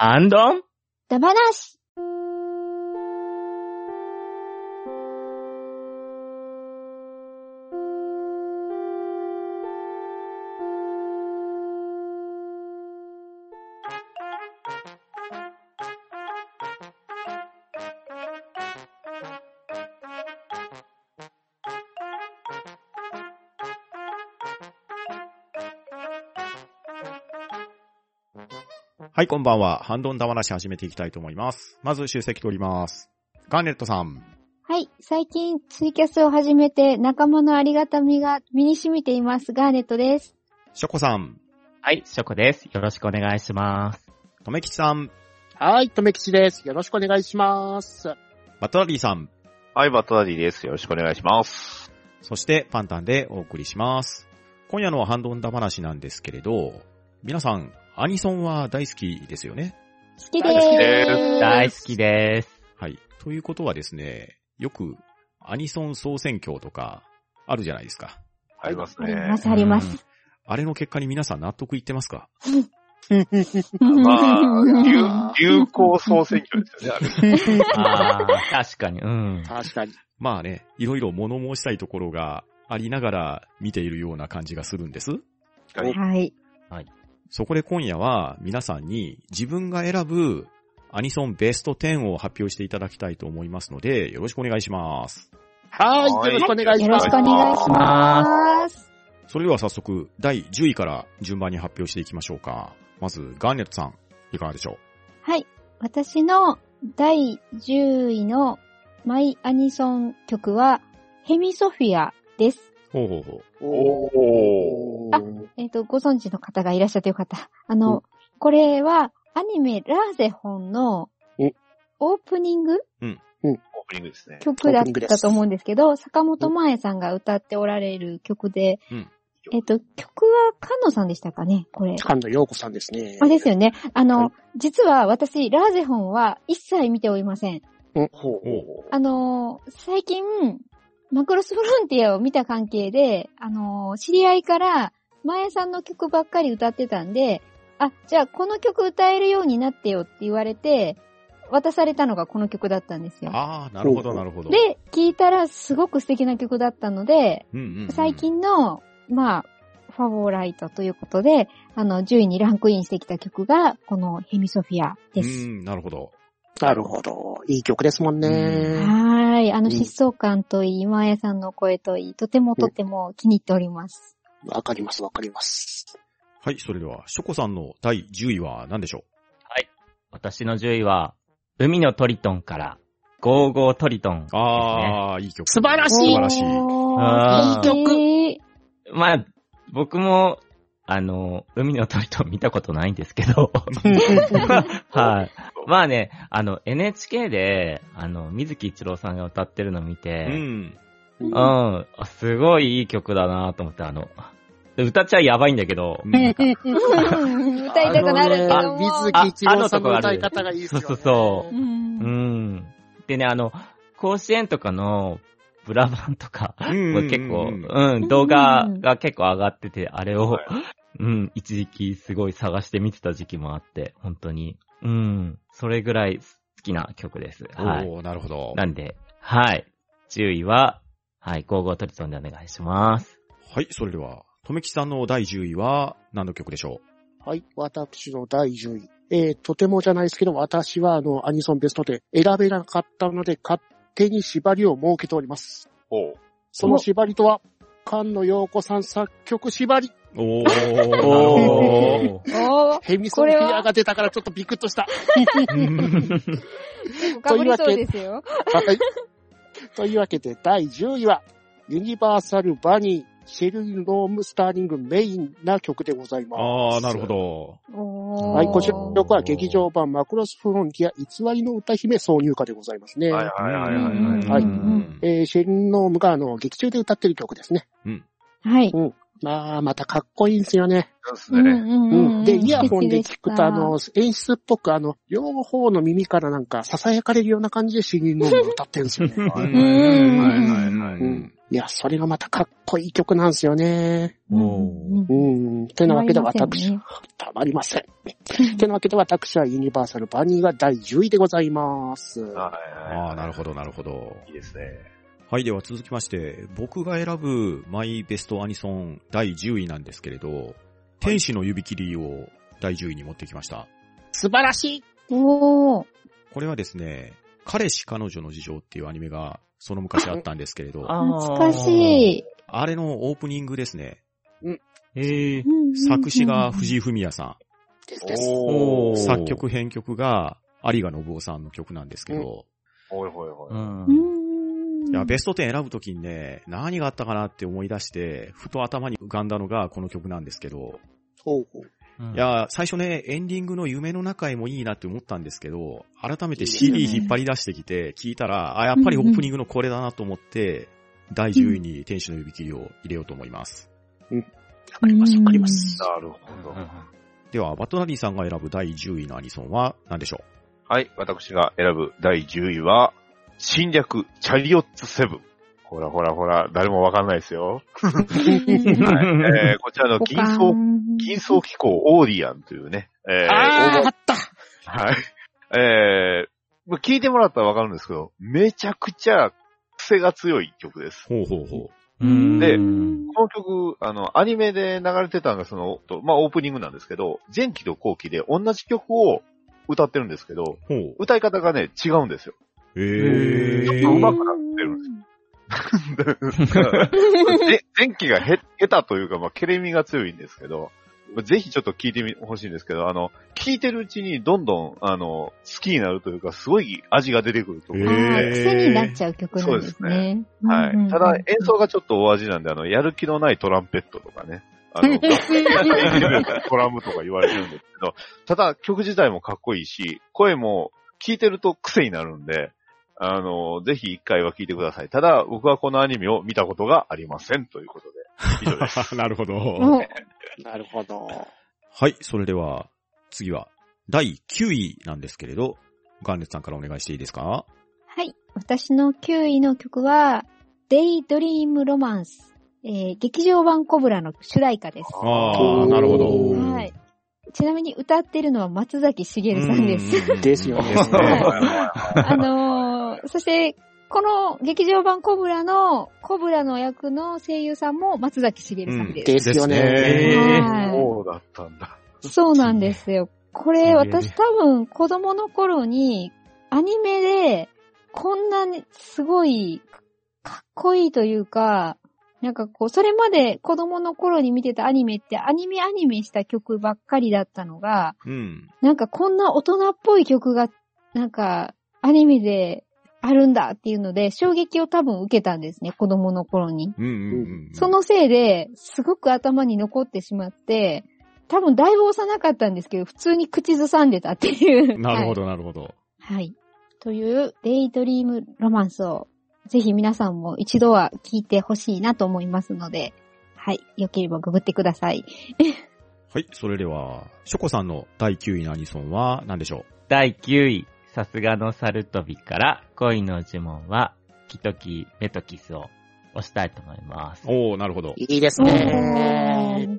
アンドン。ダバなし。はい、こんばんは。ハンドンダ話始めていきたいと思います。まず、出席取ります。ガーネットさん。はい。最近ツイキャスを始めて仲間のありがたみが身に染みています。ガーネットです。ショコさん。はい、ショコです。よろしくお願いします。とめきちさん。はい、とめきちです。よろしくお願いします。バットダディさん。はい、バットダディです。よろしくお願いします。そして、パンタンでお送りします。今夜のハンドンダ話なんですけれど、皆さん、アニソンは大好きですよね。好きで大好きー。です大好きです。はい。ということはですね、よくアニソン総選挙とかあるじゃないですか。ありますね。あります、あります。あれの結果に皆さん納得いってますか？まあ、流流行総選挙ですよね、あれ。あー、確かに、うん。確かに。まあね、いろいろ物申したいところがありながら見ているような感じがするんです。はいはい。そこで今夜は皆さんに自分が選ぶアニソンベスト10を発表していただきたいと思いますので、よろしくお願いします。はい、はいよろしくお願いします。よろしくお願いします。それでは早速、第10位から順番に発表していきましょうか。まず、ガーネットさん、いかがでしょはい。私の第10位のマイアニソン曲は、ヘミソフィアです。うほうほうほう。おー。あえっ、と、ご存知の方がいらっしゃってよかった。あの、これはアニメラーゼホンのおオープニング？オープニングですね。曲だったと思うんですけど、坂本真綾さんが歌っておられる曲で、うんえっ、と、曲は菅野さんでしたかね？これ。菅野陽子さんですね。あ、ですよね。あの、はい実は私、ラーゼホンは一切見ておりません。うん。ほうあのー最近、マクロスフロンティアを見た関係で、あのー知り合いから、前さんの曲ばっかり歌ってたんで、あ、じゃあこの曲歌えるようになってよって言われて、渡されたのがこの曲だったんですよ。ああ、なるほど、なるほど。で、聴いたらすごく素敵な曲だったので、うんうんうん最近の、まあ、ファボライトということで、あの、10位にランクインしてきた曲が、このヘミソフィアです。うん、なるほど。なるほど。いい曲ですもんね。はーい。あの、うん疾走感といい、今綾さんの声といい、とてもとても気に入っております。わかります、わかります。はい、それでは、ショコさんの第10位は何でしょ私の10位は、海のトリトンから、ゴーゴートリトンですうね。ああ、いい曲。素晴らしい素晴らしい。いいまあ、僕も、あの、海のトリトン見たことないんですけど、はい。まあね、あの、NHK で、あの、水木一郎さんが歌ってるの見うて、ん。うん、あすごいいい曲だなと思って、あの、歌っちゃやばいんだけど、うん。なんか。う ん歌いたくなるけど水木一郎さんの歌い方がいいですよね。そうそうそう。う。ん。うん。でね、あの、甲子園とかの、ブラバンとか、結構、うんうん、動画が結構上がってて、あれをはい、うん、一時期すごい探して見てた時期もあって、本当に、うん、それぐらい好きな曲です。はい。おー、なるほど。なんで、はい。10位は、はい、ゴーゴートリトンでお願いします。はい、それでは、とめきさんの第10位は何の曲でしょはい、私の第10位。えー、とてもじゃないですけど、私はあの、アニソンベストで選べなかったので、勝手に縛りを設けております。ほう。その縛りとは、菅野陽子さん作曲縛り。うおー、おヘミソフィアが出たからちょっとビクッとした。かぶりそうですよ。はい。というわけで、第10位は、ユニバーサルバニー、シェルノームスターリングメインな曲でございます。ああ、なるほ。ど。はい、こちらの曲は劇場版マクロスフロンティア偽りの歌姫挿入歌でございますね。はいはいはいはいはい。はいうんえーシェルノームがあの、劇中で歌ってる曲ですね。はい。まあ、またかっこいいんですよね。そうですね。うん。で、イヤホンで聞くと、あの素、演出っぽく、あの、両方の耳からなんか、囁かれるような感じでシェルノームが歌ってるんですよね。はいうんはいはいはい。うんいや、それがまたかっこいい曲なんですよね。うんおうんうん。てなわけで私、ねたまりません。てなわけで私はユニバーサルバニーが第10位でございます。はいああ、なるほど、なるほど。いいですね。はい、では続きまして、僕が選ぶマイベストアニソン第10位なんですけれど、天使の指切りを第10位に持ってきました。素晴らしいおー。これはですね、彼氏彼女の事情っていうアニメがその昔あったんですけれど、懐かしい。あれのオープニングですね、へえ。作詞が藤井フミヤさですです。作曲編曲が有賀信夫さんの曲なんですけど、ほいほいほい。うんう。ん。いや、ベスト10選ぶときにね、何があったかなって思い出して、ふと頭に浮かんだのがこの曲なんですけど、ほうほう。うん。いや、最初ね、エンディングの夢の中へもいいなって思ったんですけど、改めて CD 引っ張り出してきて、聞いたら、あ、やっぱりオープニングのこれだなと思って、第10位に天使の指切りを入れようと思います。わかります、わかります。なるほど。では、バトナリーさんが選ぶ第10位のアニソンは何でしょはい、私が選ぶ第10位は、侵略チャリオッツセブン。ほらほらほら、誰もわかんないですよ。はいえーこちらの銀層、銀層機構オーディアンというね、えーあー、あったはい。えー、まあ聞いてもらったらわかるんですけど、めちゃくちゃ癖が強い曲です。うほうほうほうんでうんこの曲、あの、アニメで流れてたのが、その、とまあ、オープニングなんですけど、前期と後期で同じ曲を歌ってるんですけど。歌い方がね、違うんですよ。えー。ちょっと上手くなってるんです で前期がへ、下手というか、まあ、ケレミが強いんですけど、ぜひちょっと聞いてみ、ほしいんですけど、あの、聞いてるうちにどんどん、あの、好きになるというか、すごい味が出てくると思う癖になっちゃう曲なんですね。はい。うんうんうん。ただ、演奏がちょっと大味なんで、あの、やる気のないトランペットとかね、あの、トラムとか言われてるんですけど、ただ、曲自体もかっこいいし、声も聞いてると癖になるんで、あの、ぜひ一回は聞いてください。ただ、僕はこのアニメを見たことがありません。ということで、以上です。なるほど。おなるほど。はい、それでは、次は、第9位なんですけれど、ガンネツさんからお願いしていいですか？はい。私の9位の曲は、デイドリームロマンス。えー、劇場版コブラの主題歌です。ああ、なるほど。はい。ちなみに歌ってるのは松崎しげるさんです。うんですよね。あのー、そして、この劇場版コブラの、コブラの役の声優さんも松崎しげるさんです。ですよね。ですねはいそうだったんだ。そうなんですよ。これ、私多分子供の頃に、アニメで、こんなに、すごい、かっこいいというか、なんかこう、それまで子供の頃に見てたアニメって、アニメアニメした曲ばっかりだったのが、うん。なんかこんな大人っぽい曲が、なんか、アニメであるんだっていうので、衝撃を多分受けたんですね、子供の頃に。うんうんうん。そのせいで、すごく頭に残ってしまって、多分だいぶ幼かったんですけど、普通に口ずさんでたっていう。ど。なるほど、なるほど。はい。という、デイドリームロマンスを、ぜひ皆さんも一度は聞いてほしいなと思いますので、はい。よければググってください。はい、それでは、ショコさんの第9位のアニソンは何でしょ第9位、さすがのサルトビから恋の呪文は、キトキメトキスを押したいと思います。うおー、なるほど。いいですね。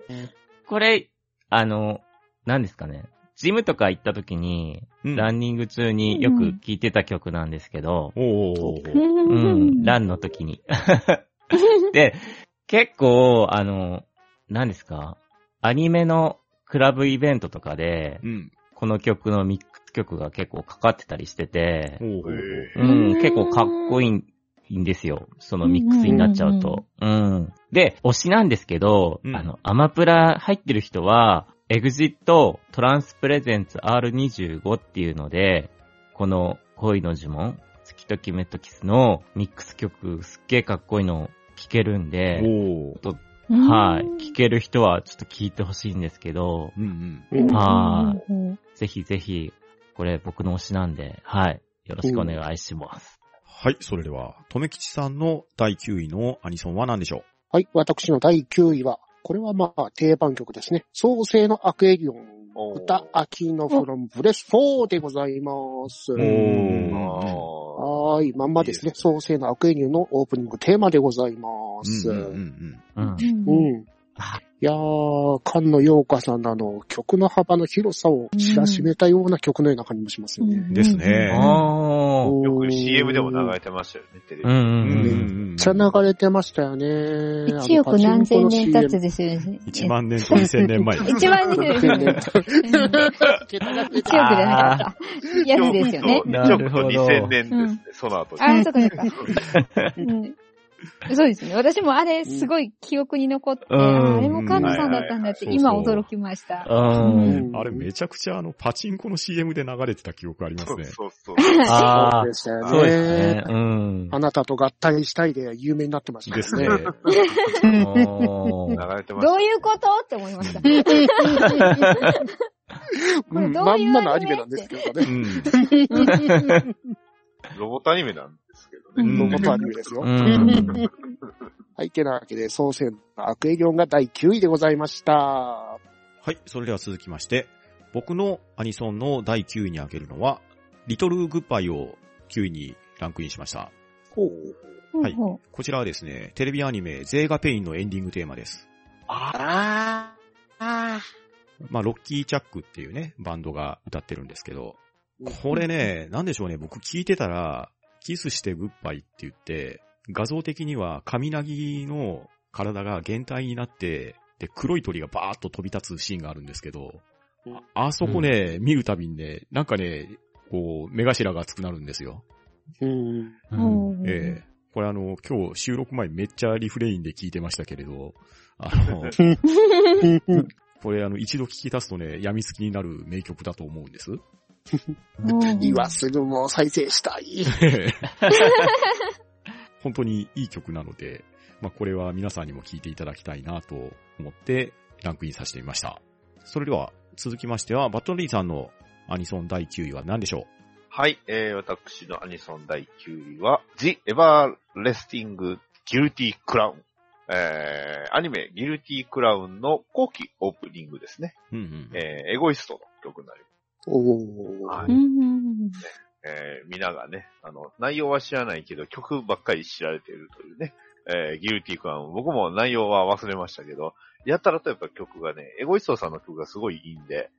これ、あの、何ですかね。ジムとか行った時に、うんランニング中によく聴いてた曲なんですけど、おーおーおーうん、ランの時に。で、結構、あの、何ですか？アニメのクラブイベントとかで、うん。この曲のミッ曲が結構かかってたりしてて。うん、うん結構かっこいいんですよ。そのミックスになっちゃうと。うん。で、推しなんですけど、うん。あの、アマプラ入ってる人は、エグジットトランスプレゼンツ R25 っていうので、この恋の呪文、月ときめとキスのミックス曲すっげーかっこいいの聴けるんで、はい。聴ける人はちょっと聞いてほしいんですけど、うんうん。はうん。ぜひぜひ、これ僕の推しなんで、はい。よろしくお願いします。はい、それでは、とめきちさんの第9位のアニソンは何でしょはい、私の第9位は、これはまあ定番曲ですね。創世のアクエリオン歌、秋のフロムブレス4でございます。はーい、まんまですね。創世のアクエニューのオープニングテーマでございます。うん。うんうん。いやー、菅野陽香さんのあの、曲の幅の広さを知らしめたような曲のような感じもしますよね。ですねあー。よく CM でも流れてましたよね、テレビ。うんうんうん。うん。めっちゃ流れてまましたよね。一億何千年経つですよね。1万年と2000年前です。一万年ですよね。一億じゃなかった。やつですよね。1億と2000年ですね、その後に。あ、そうかそうか。う んそうですね。私もあれ、すごい記憶に残って、うんああれもカンナさんだったんだって、今驚きました。うん。あれめちゃくちゃあの、パチンコの CM で流れてた記憶ありますね。そうそうそう。あでしたよあ、そうですねね。。うん。あなたと合体したいで有名になってましたですね。お ー流れてました。どういうこと？って思いました。こうん れどういうまんまのアニメなんですけどうね。ん。ロボットアニメなんですけどね。うんロボットアニメですよ。うん。はい、てなわけで、創世の悪影響が第9位でございました。はい、それでは続きまして、僕のアニソンの第9位に挙げるのは、リトルグッバイを9位にランクインしました。ほう。はいこちらはですね、テレビアニメ、ゼーガペインのエンディングテーマです。ああ。まあ、ロッキー・チャックっていうね、バンドが歌ってるんですけど、これね、なんでしょうね、僕聞いてたら、キスしてグッバイって言って、画像的には、神ナギの体が減体になって、で、黒い鳥がバーッと飛び立つシーンがあるんですけど、ああそこね、見るたびにね、なんかね、こう、目頭が熱くなるんですよ。うん。ほうええこれあの、今日収録前めっちゃリフレインで聞いてましたけれど、あの、これあの、一度聞き出すとね、病みつきになる名曲だと思うんです。今すぐもう再生したい。本当にいい曲なので、まあ、これは皆さんにも聴いていただきたいなと思ってランクインさせてみました。それでは続きましては、バットリーさんのアニソン第9位は何でしょはい、えー、私のアニソン第9位は、The Everlasting Guilty Crown。えー、アニメ、ギルティクラウンの後期オープニングですね。ううんうん。えー、エゴイストの曲になります。おー。はいうんえー、皆がね、あの、内容は知らないけど、曲ばっかり知られているというね、えー、ギルティクラウン。僕も内容は忘れましたけど、やったらとやっぱ曲がね、エゴイストさんの曲がすごいいいんで、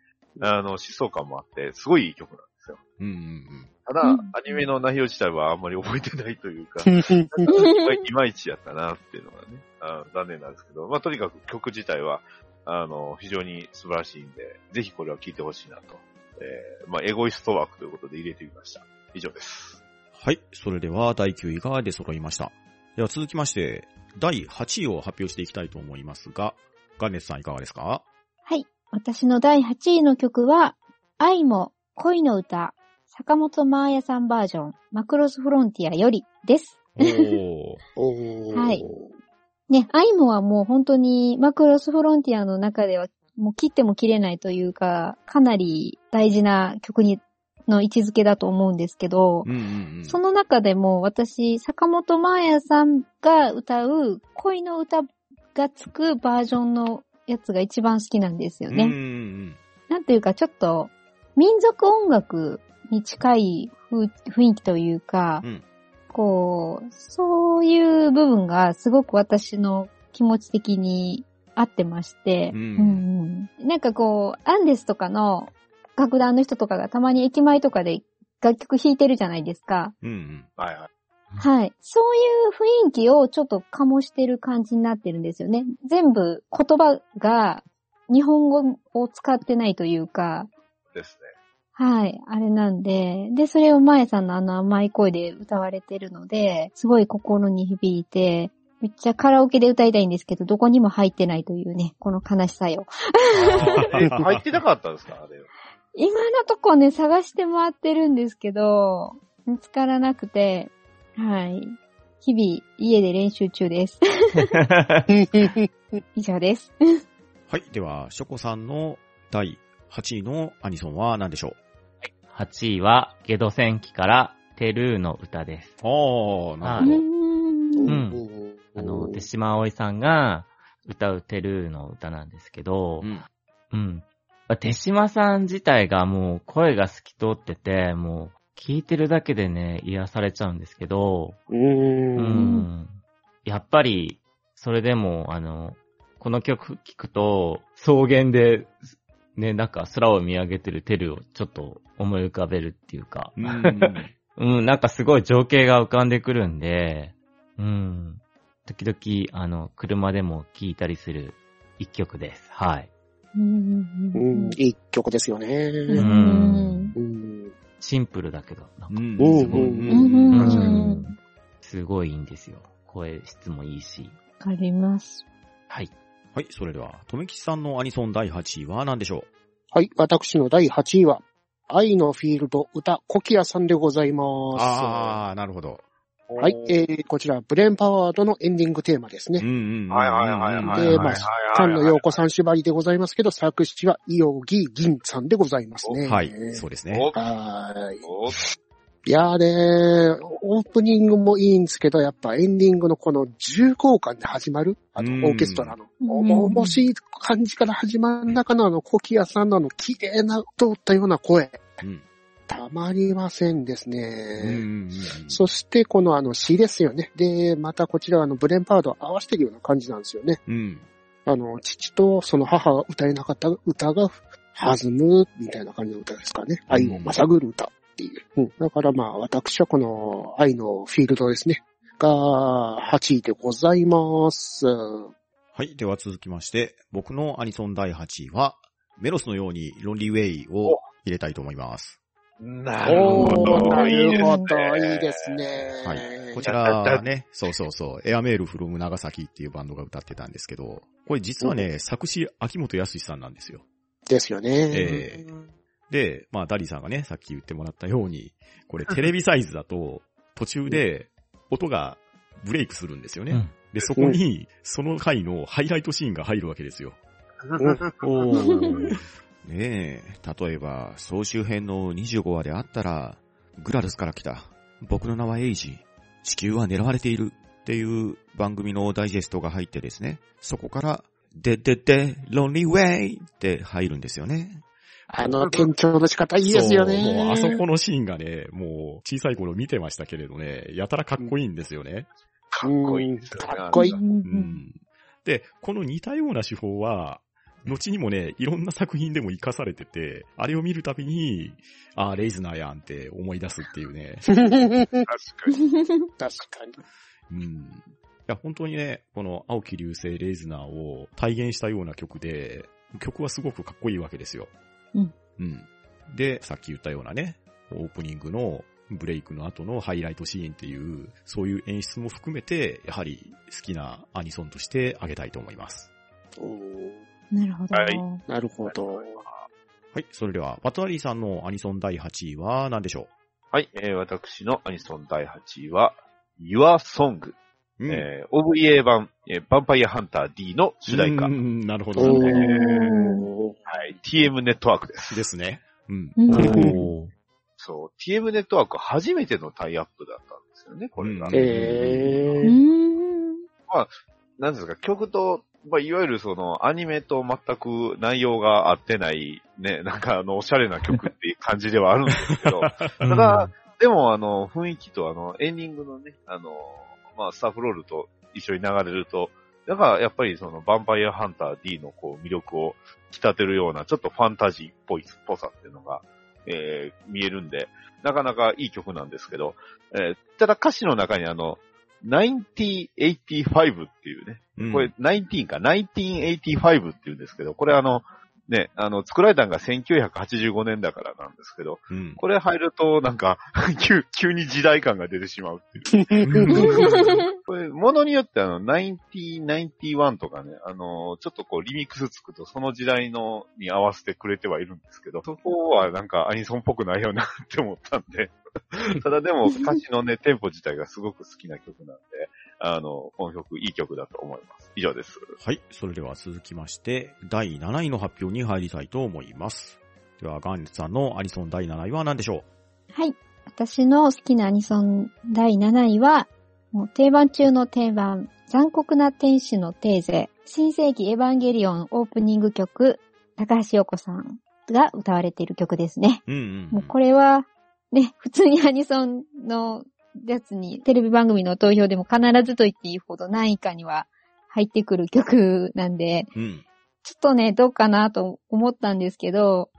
あの、思想感もあって、すごいいい曲なんですよ。うんうんただ、うんアニメの内容自体はあんまり覚えてないというか、うんいまいちやったなっていうのがね、あ残念なんですけど、まあ、とにかく曲自体は、あの、非常に素晴らしいんで、ぜひこれは聴いてほしいなと。えー、まあ、エゴイスト枠ということで入れてみました。以上です。はい。それでは第9位が出揃いました。では続きまして、第8位を発表していきたいと思いますが、ガンネスさんいかがですか？はい。私の第8位の曲は、愛も恋の歌、坂本真綾さんバージョン、マクロスフロンティアよりです。おー。おー。はいね、愛もはもう本当にマクロスフロンティアの中ではもう切っても切れないというか、かなり大事な曲に、の位置づけだと思うんですけど、うんうんうん。その中でも私、坂本真綾さんが歌う恋の歌がつくバージョンのやつが一番好きなんですよね。うんうんうん。なんていうかちょっと民族音楽に近い風雰囲気というか、うんこう、そういう部分がすごく私の気持ち的に合ってまして、うんうんうんなんかこう、アンデスとかの楽団の人とかがたまに駅前とかで楽曲弾いてるじゃないですか。うんうん。はいはい。はい。そういう雰囲気をちょっと醸してる感じになってるんですよね。全部言葉が日本語を使ってないというか、ですね。はい、あれなんで、で、それを前さんのあの甘い声で歌われてるので、すごい心に響いて、めっちゃカラオケで歌いたいんですけど、どこにも入ってないというね、この悲しさよ。え入ってなかったんですか？あれ。今のとこね、探して回ってるんですけど、見つからなくて、はい。日々、家で練習中です。以上です。はい。では、ショコさんの第8位のアニソンは何でしょう？8位は、ゲド戦記から、テルーの歌です。ああ、なるほど。ん。んあの、手島葵さんが歌うテルーの歌なんですけどう、ん。うん。手島さん自体がもう声が透き通ってて、もう聞いてるだけでね、癒されちゃうんですけど、うん。やっぱり、それでも、あの、この曲聴くと、草原で、ね、なんか空を見上げてるテルをちょっと思い浮かべるっていうか、うん。うん、なんかすごい情景が浮かんでくるんで、うん。時々、あの、車でも聴いたりする一曲です。はい。うんうん、いい曲ですよね。うんうん。シンプルだけど、なんか、うんうんすごい、うんすごいいいんですよ。声質もいいし。わかります。はい。はい、それでは、とめきちさんのアニソン第8位は何でしょはい、私の第8位は、愛のフィールド歌コキアさんでございます。あー、なるほど。はい、えー、こちら、ブレンパワードのエンディングテーマですね。うんうんうん。はいはいはいはい。でまあはい菅野陽子さん縛りでございますけど、作詞は、伊予木銀さんでございますね。はい、そうですね。おはーい。おいやーねオープニングもいいんですけど、やっぱエンディングのこの重厚感で始まる、あうんの、オーケストラの、うん重々しい感じから始まる中のあの、コキアさんのあの、綺麗な通ったような声、うん。たまりませんですね。うんそして、このあの詩ですよね。で、またこちらはあの、ブレンパードを合わせてるような感じなんですよね。うん。あの、父とその母が歌えなかった歌が弾むみたいな感じの歌ですかね。愛をまさぐる歌っていう。うん。だからまあ、私はこの愛のフィールドですね。が、8位でございます。はい。では続きまして、僕のアニソン第8位は、メロスのようにロンリーウェイを入れたいと思います。なるほど。いいでするほど。ね。いいですね。はい。こちらね、そうそうそう、エアメールフロム長崎っていうバンドが歌ってたんですけど、これ実はね、作詞秋元康さんなんですよ。ですよね。えで、まあダリーさんがね、さっき言ってもらったように、これテレビサイズだと、途中で音がブレイクするんですよね。うんで、そこに、その回のハイライトシーンが入るわけですよ。おー。ねえ、例えば、総集編の25話であったら、グラルスから来た。僕の名はエイジ。地球は狙われている。っていう番組のダイジェストが入ってですね。そこから、ででで、ロンリーウェイって入るんですよね。あの、転調の仕方いいですよそうもうね。あそこのシーンがね、もう小さい頃見てましたけれどね、やたらかっこいいんですよね。かっこいいですよね。かっこいい。ううんん。で、この似たような手法は、後にもね、いろんな作品でも活かされてて、あれを見るたびに、あーレイズナーやんって思い出すっていうね。確かに。確かに。うん。いや、本当にね、この青木流星レイズナーを体現したような曲で、曲はすごくかっこいいわけですよ。うん。うん。で、さっき言ったようなね、オープニングのブレイクの後のハイライトシーンっていう、そういう演出も含めて、やはり好きなアニソンとしてあげたいと思います。うんなるほど。はいなるほど。はい。それでは、バトラリーさんのアニソン第8位は何でしょはい、えー、私のアニソン第8位は、Your Song、ううんえー、OVA 版、えー、ヴァンパイアハンター D の主題歌。なるほど。おなるー。ほど TM ネットワークです。ですね。うん。うんおー。そう、TM ネットワーク初めてのタイアップだったんですよね、これが。うんうえー。ん。なんですか、曲と、まあ、いわゆるその、アニメと全く内容が合ってない、ね、なんかあの、おしゃれな曲っていう感じではあるんですけど、ただ、でもあの、雰囲気とあの、エンディングのね、あの、まあ、スタッフロールと一緒に流れると、だからやっぱりその、ヴァンパイアハンター D のこう、魅力を引き立てるような、ちょっとファンタジーっぽい、っぽさっていうのが、えー、見えるんで、なかなかいい曲なんですけど、えー、ただ歌詞の中にあの、1985っていうね、うんこれ、19か、1985って言うんですけど、これあの、ね、あの、作られたのが1985年だからなんですけど、うん。これ入ると、なんか、急、急に時代感が出てしまうっていう。これ、ものによってあの、1991とかね、あの、ちょっとこう、リミックスつくと、その時代の、に合わせてくれてはいるんですけど、そこはなんかアニソンっぽくないよなって思ったんで、ただでも歌詞のね、テンポ自体がすごく好きな曲なんで、あの、この曲、いい曲だと思います。以上です。はい。それでは続きまして、第7位の発表に入りたいと思います。では、ガンツさんのアニソン第7位は何でしょはい。私の好きなアニソン第7位は、もう定番中の定番、残酷な天使のテーゼ、新世紀エヴァンゲリオンオープニング曲、高橋洋子さんが歌われている曲ですね。うんうん。もうこれは、ね、普通にアニソンのやつに、テレビ番組の投票でも必ずと言っていいほど何位かには入ってくる曲なんで、うん。ちょっとね、どうかなと思ったんですけど、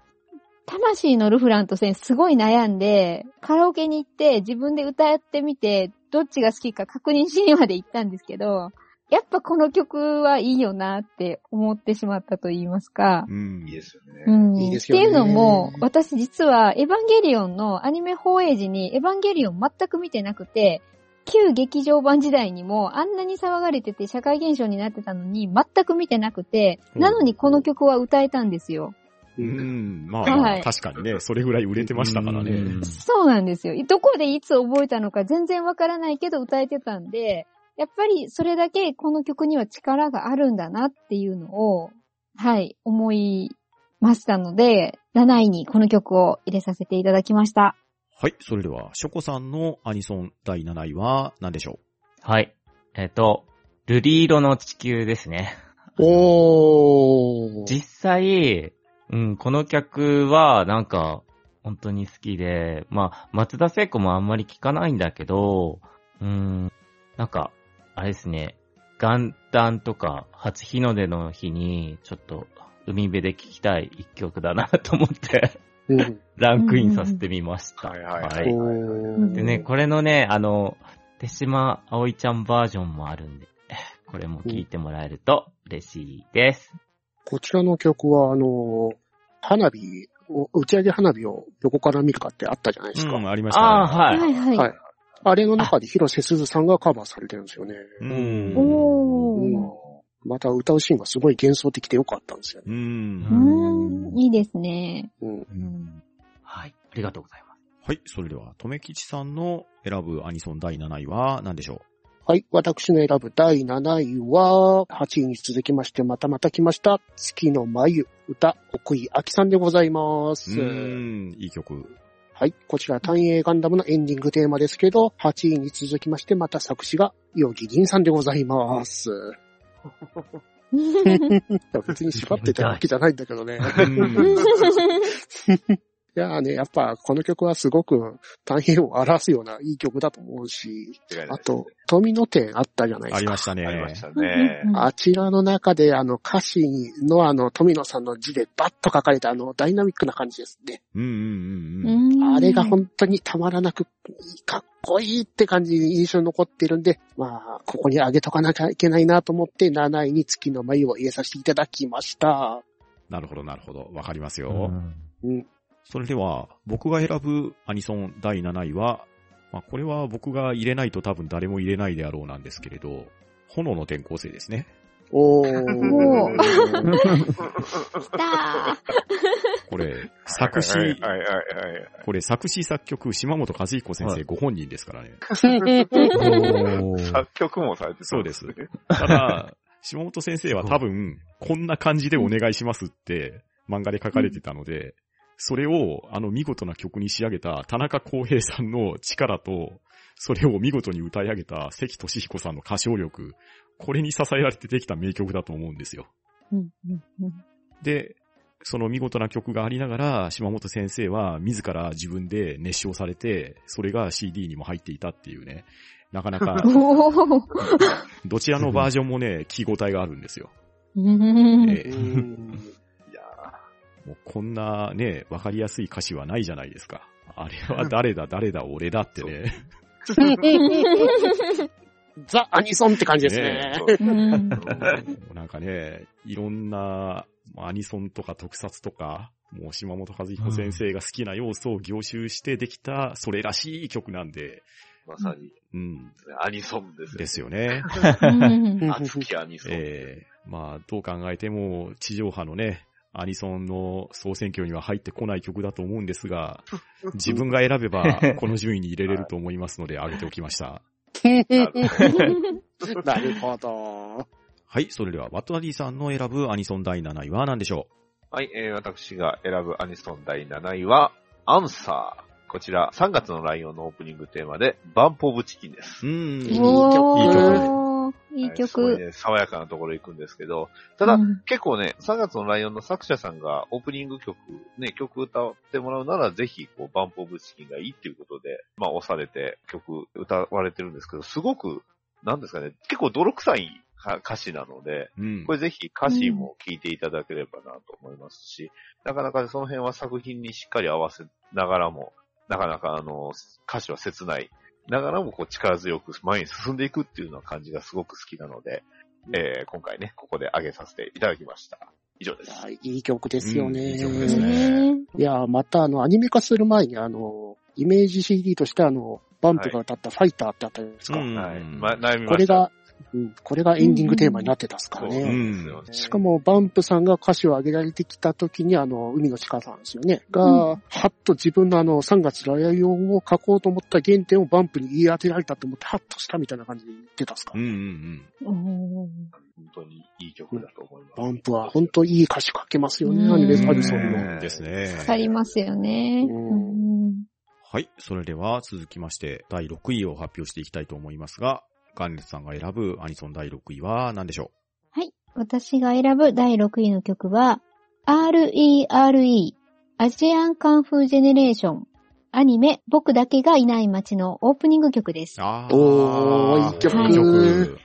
魂のルフランと戦すごい悩んで、カラオケに行って自分で歌ってみて、どっちが好きか確認しにまで行ったんですけど、やっぱこの曲はいいよなって思ってしまったと言いますか。うん。いいですよね。うんいいですよねっていうのも、私実はエヴァンゲリオンのアニメ放映時にエヴァンゲリオン全く見てなくて、旧劇場版時代にもあんなに騒がれてて社会現象になってたのに全く見てなくて、うんなのにこの曲は歌えたんですよ。ううんん。まあ確かにね、それぐらい売れてましたからね。うんそうなんですよ。どこでいつ覚えたのか全然わからないけど歌えてたんで、やっぱりそれだけこの曲には力があるんだなっていうのを、はい、思いましたので、7位にこの曲を入れさせていただきました。はい。それでは、ショコさんのアニソン第7位は何でしょはい。えっ、と、瑠璃色の地球ですね。おー。実際、うん、この曲はなんか本当に好きで、まあ、松田聖子もあんまり聞かないんだけど、うん、なんか、あれですね、元旦とか初日の出の日にちょっと海辺で聴きたい一曲だなと思ってうん。ランクインさせてみました。はいはいはいでね、これのね、あの、手島葵ちゃんバージョンもあるんで、これも聴いてもらえると嬉しいです。こちらの曲は、あの、花火を、打ち上げ花火を横から見るかってあったじゃないですか。うん、ありましたああ、ね。はい。はいはい。はいあれの中で広瀬すずさんがカバーされてるんですよね。うん。おー。うんまた歌うシーンがすごい幻想的でよかったんですよね。う。うんいいですね。うん。うんはい。ありがとうございます。はい。それでは、とめきちさんの選ぶアニソン第7位は何でしょはい。私の選ぶ第7位は、8位に続きまして、またまた来ました。月の眉、歌、奥井明さんでございまうす。うん。いい曲。はい。こちら、単影ガンダムのエンディングテーマですけど、8位に続きまして、また作詞が、ヨギリンさんでございます。別に縛ってたわけじゃないんだけどね。うんいやーね、やっぱこの曲はすごく単影を表すようないい曲だと思うし、あと、富の点あったじゃないですか。ありましたね。ありましたね。あちらの中であの歌詞のあの富野さんの字でバッと書かれたあのダイナミックな感じですね。うんうんうんうん。あれが本当にたまらなく、かっこいいって感じに印象に残ってるんで、まあ、ここに上げとかなきゃいけないなと思って、7位に月の眉を入れさせていただきました。なるほど、なるほど。わかりますうよ。んうん。それでは、僕が選ぶアニソン第7位は、まあ、これは僕が入れないと多分誰も入れないであろうなんですけれど、炎の転校生ですね。おー。来たこれ、作詞、はいはいはいはい。これ作詞作曲、島本和彦先生はいご本人ですからね。作曲もされてたそうです。ただ、島本先生は多分、こんな感じでお願いしますって漫画で書かれてたので、それをあの見事な曲に仕上げた田中康平さんの力と、それを見事に歌い上げた関俊彦さんの歌唱力、これに支えられてできた名曲だと思うんですよ。うんうんうん。で、その見事な曲がありながら、島本先生は自ら自分で熱唱されて、それが CD にも入っていたっていうね、なかなか、どちらのバージョンもね、聞き応えがあるんですよ。うん。ええ。うん。いやもうこんなね、わかりやすい歌詞はないじゃないですか。あれは誰だ、誰だ、俺だってね。ザ・アニソンって感じですねね。なんかね、いろんな、まあアニソンとか特撮とか、もう島本和彦先生が好きな要素を凝集してできた、それらしい曲なんで、まさに、うん、アニソンですよ。ですよね。うん 熱きアニソン。ええまあ、どう考えても、地上波のね、アニソンの総選挙には入ってこない曲だと思うんですが、自分が選べば、この順位に入れれると思いますので、上げておきました。なるほど。はい、それでは、ワットナディさんの選ぶアニソン第7位は何でしょはい、えー、私が選ぶアニソン第7位は、アンサー。こちら、3月のライオンのオープニングテーマで、バンプオブチキンです。ううーん、いい曲おーー、いいはいすごい曲。ね、爽やかなところ行くんですけど、ただ、うん結構ね、3月のライオンの作者さんがオープニング曲、ね、曲歌ってもらうなら、ぜひ、こう、バンプオブチキンがいいっていうことで、まあ、押されて曲歌われてるんですけど、すごく、なんですかね、結構泥臭い歌詞なので、うんこ。れぜひ歌詞も聞いていただければなと思いますし、なかなかその辺は作品にしっかり合わせながらも、なかなかあの、歌詞は切ない、ながらもこう力強く前に進んでいくっていうような感じがすごく好きなので、えー、今回ね、ここで上げさせていただきました。以上です。いやいい曲ですよね。うんいい曲ですねねいや、またあの、アニメ化する前にあの、イメージ CD としてあの、バンプが歌ったファイターってあったじゃないですか。うんはい。ま、悩みました。これが、うん、これがエンディングテーマになってたっすからね。ですよね。しかも、バンプさんが歌詞を上げられてきた時に、あの、海の鹿さんですよね。が、うんはっと自分のあの、3月ライオンを書こうと思った原点をバンプに言い当てられたと思って、ハッとしたみたいな感じで言ってたっすかうんうんおー本当にいい曲だと思います。バンプは本当いい歌詞書けますよね、うんアニメうん。アニソンうの。んですね。わかりますよね。うんうんはい。それでは続きまして、第6位を発表していきたいと思いますが、ガンレツさんが選ぶアニソン第6位は何でしょはい。私が選ぶ第6位の曲は、RERE、アジアンカンフージェネレーション、アニメ、僕だけがいない街のオープニング曲です。うあおーいい曲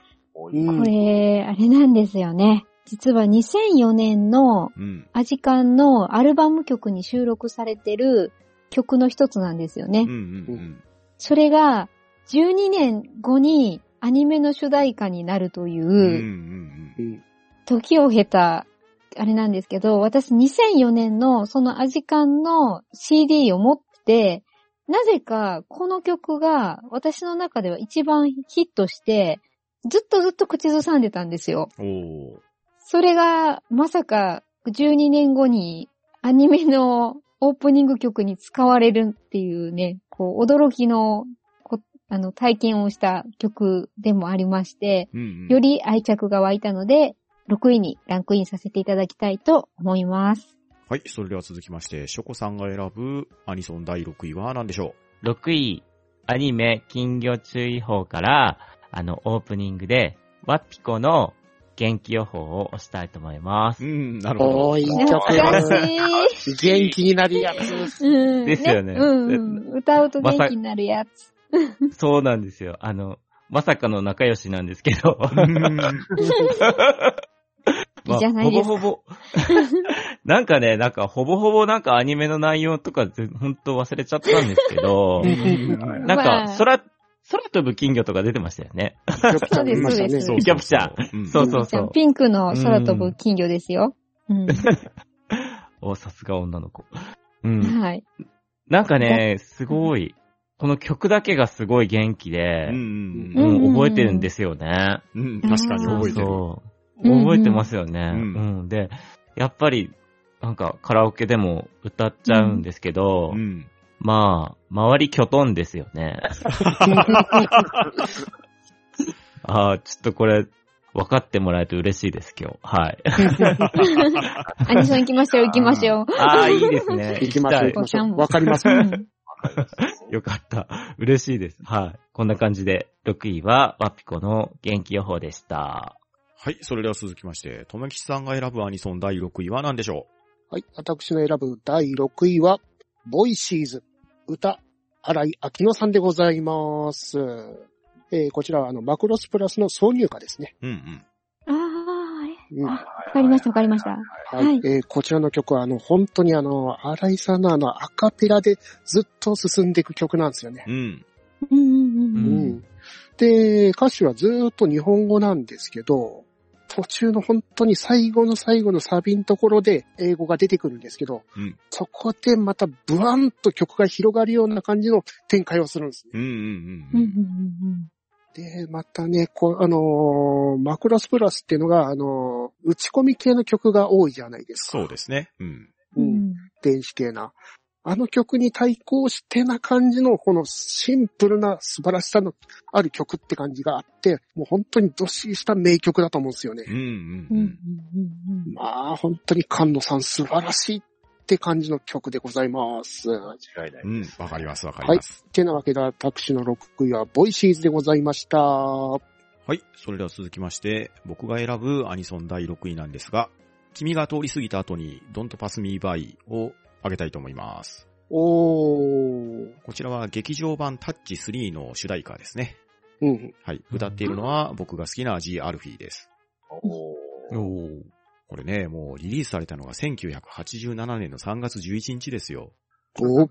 いいこれ、あれなんですよね。実は2004年のうん。アジカンのアルバム曲に収録されてる曲の一つなんですよね。うんうんそれが、12年後にアニメの主題歌になるというん。うんうんう、うん時を経た、あれなんですけど、私2004年のそのアジカンの CD を持って、なぜかこの曲が私の中では一番ヒットして、ずっとずっと口ずさんでたんですよ。それがまさか12年後にアニメのオープニング曲に使われるっていうね、こう驚きのこあの体験をした曲でもありまして、うんうん。より愛着が湧いたので、6位にランクインさせていただきたいと思います。はい。それでは続きまして、ショコさんが選ぶアニソン第6位は何でしょ6位、アニメ、金魚注意報から、あの、オープニングで、ワピコの元気予報を押したいと思いますう。うん、なるほど。おー、いい曲。元気になるやつ。う んですよねうんうん。歌うと元気になるやつ。そうなんですよ。あの、まさかの仲良しなんですけど。うんいいじゃないですかほぼほぼ、なんかね、なんかほぼほぼなんかアニメの内容とかぜ本当忘れちゃったんですけど、なんまかあ、空、空飛ぶ金魚とか出てましたよね。そうですましたね。そうキャプチャーうんそうそうそう。ピンクの空飛ぶ金魚ですよ。うん。お、さすが女の子。うん。はい。なんかね、すごい、この曲だけがすごい元気で、うんううんん、覚えてるんですよね。うん。うん、確かに覚えてる。そううん覚えてますよね。ううんん。で、やっぱり、なんかカラオケでも歌っちゃうんですけど、うん。まあ、周りキョトンですよね。ああ、ちょっとこれ、分かってもらえると嬉しいです、今日。はい。アニソン行きましょう、行きましょう。ああ、いいですね。行きましょう、行きましょう。わかります。うんよかった。嬉しいです。はい。こんな感じで、6位は、ワピコの元気予報でした。はい。それでは続きまして、とめきちさんが選ぶアニソン第6位は何でしょはい。私の選ぶ第6位は、 VOICES、歌、新居昭乃さんでございます。えー、こちらはあの、マクロスプラスの挿入歌ですね。ううんうん。わかりました、わかりました。はい。はいえーこちらの曲は、あの、本当にあの、新居さんのあの、アカペラでずっと進んでいく曲なんですよね。うん。うんうんうんううんん。で、歌詞はずーっと日本語なんですけど、途中の本当に最後の最後のサビのところで英語が出てくるんですけど、うんそこでまたブワンと曲が広がるような感じの展開をするんですね。うんうんうんうんうん。うんで、またね、こう、あのーマクロスプラスっていうのが、あのー打ち込み系の曲が多いじゃないですか。そうですね。うん。ううんん。電子系な。あの曲に対抗してな感じの、このシンプルな素晴らしさのある曲って感じがあって、もう本当にどっしりした名曲だと思うんですよねうん。うんうんうん。うんまあ、本当に菅野さん素晴らしいって感じの曲でございます。間違いない。うん。わかります、わかります。てなわけで、私の6位は VOICES でございました。ははい。それでは続きまして、僕が選ぶアニソン第6位なんですが、君が通り過ぎた後に Don't Pass Me By をあげたいと思います。おー。こちらは劇場版タッチ3の主題歌ですね。うん。はい。歌っているのは僕が好きな G アルフィーです。おーおこれね、もうリリースされたのが1987年の3月11日ですよ。おー。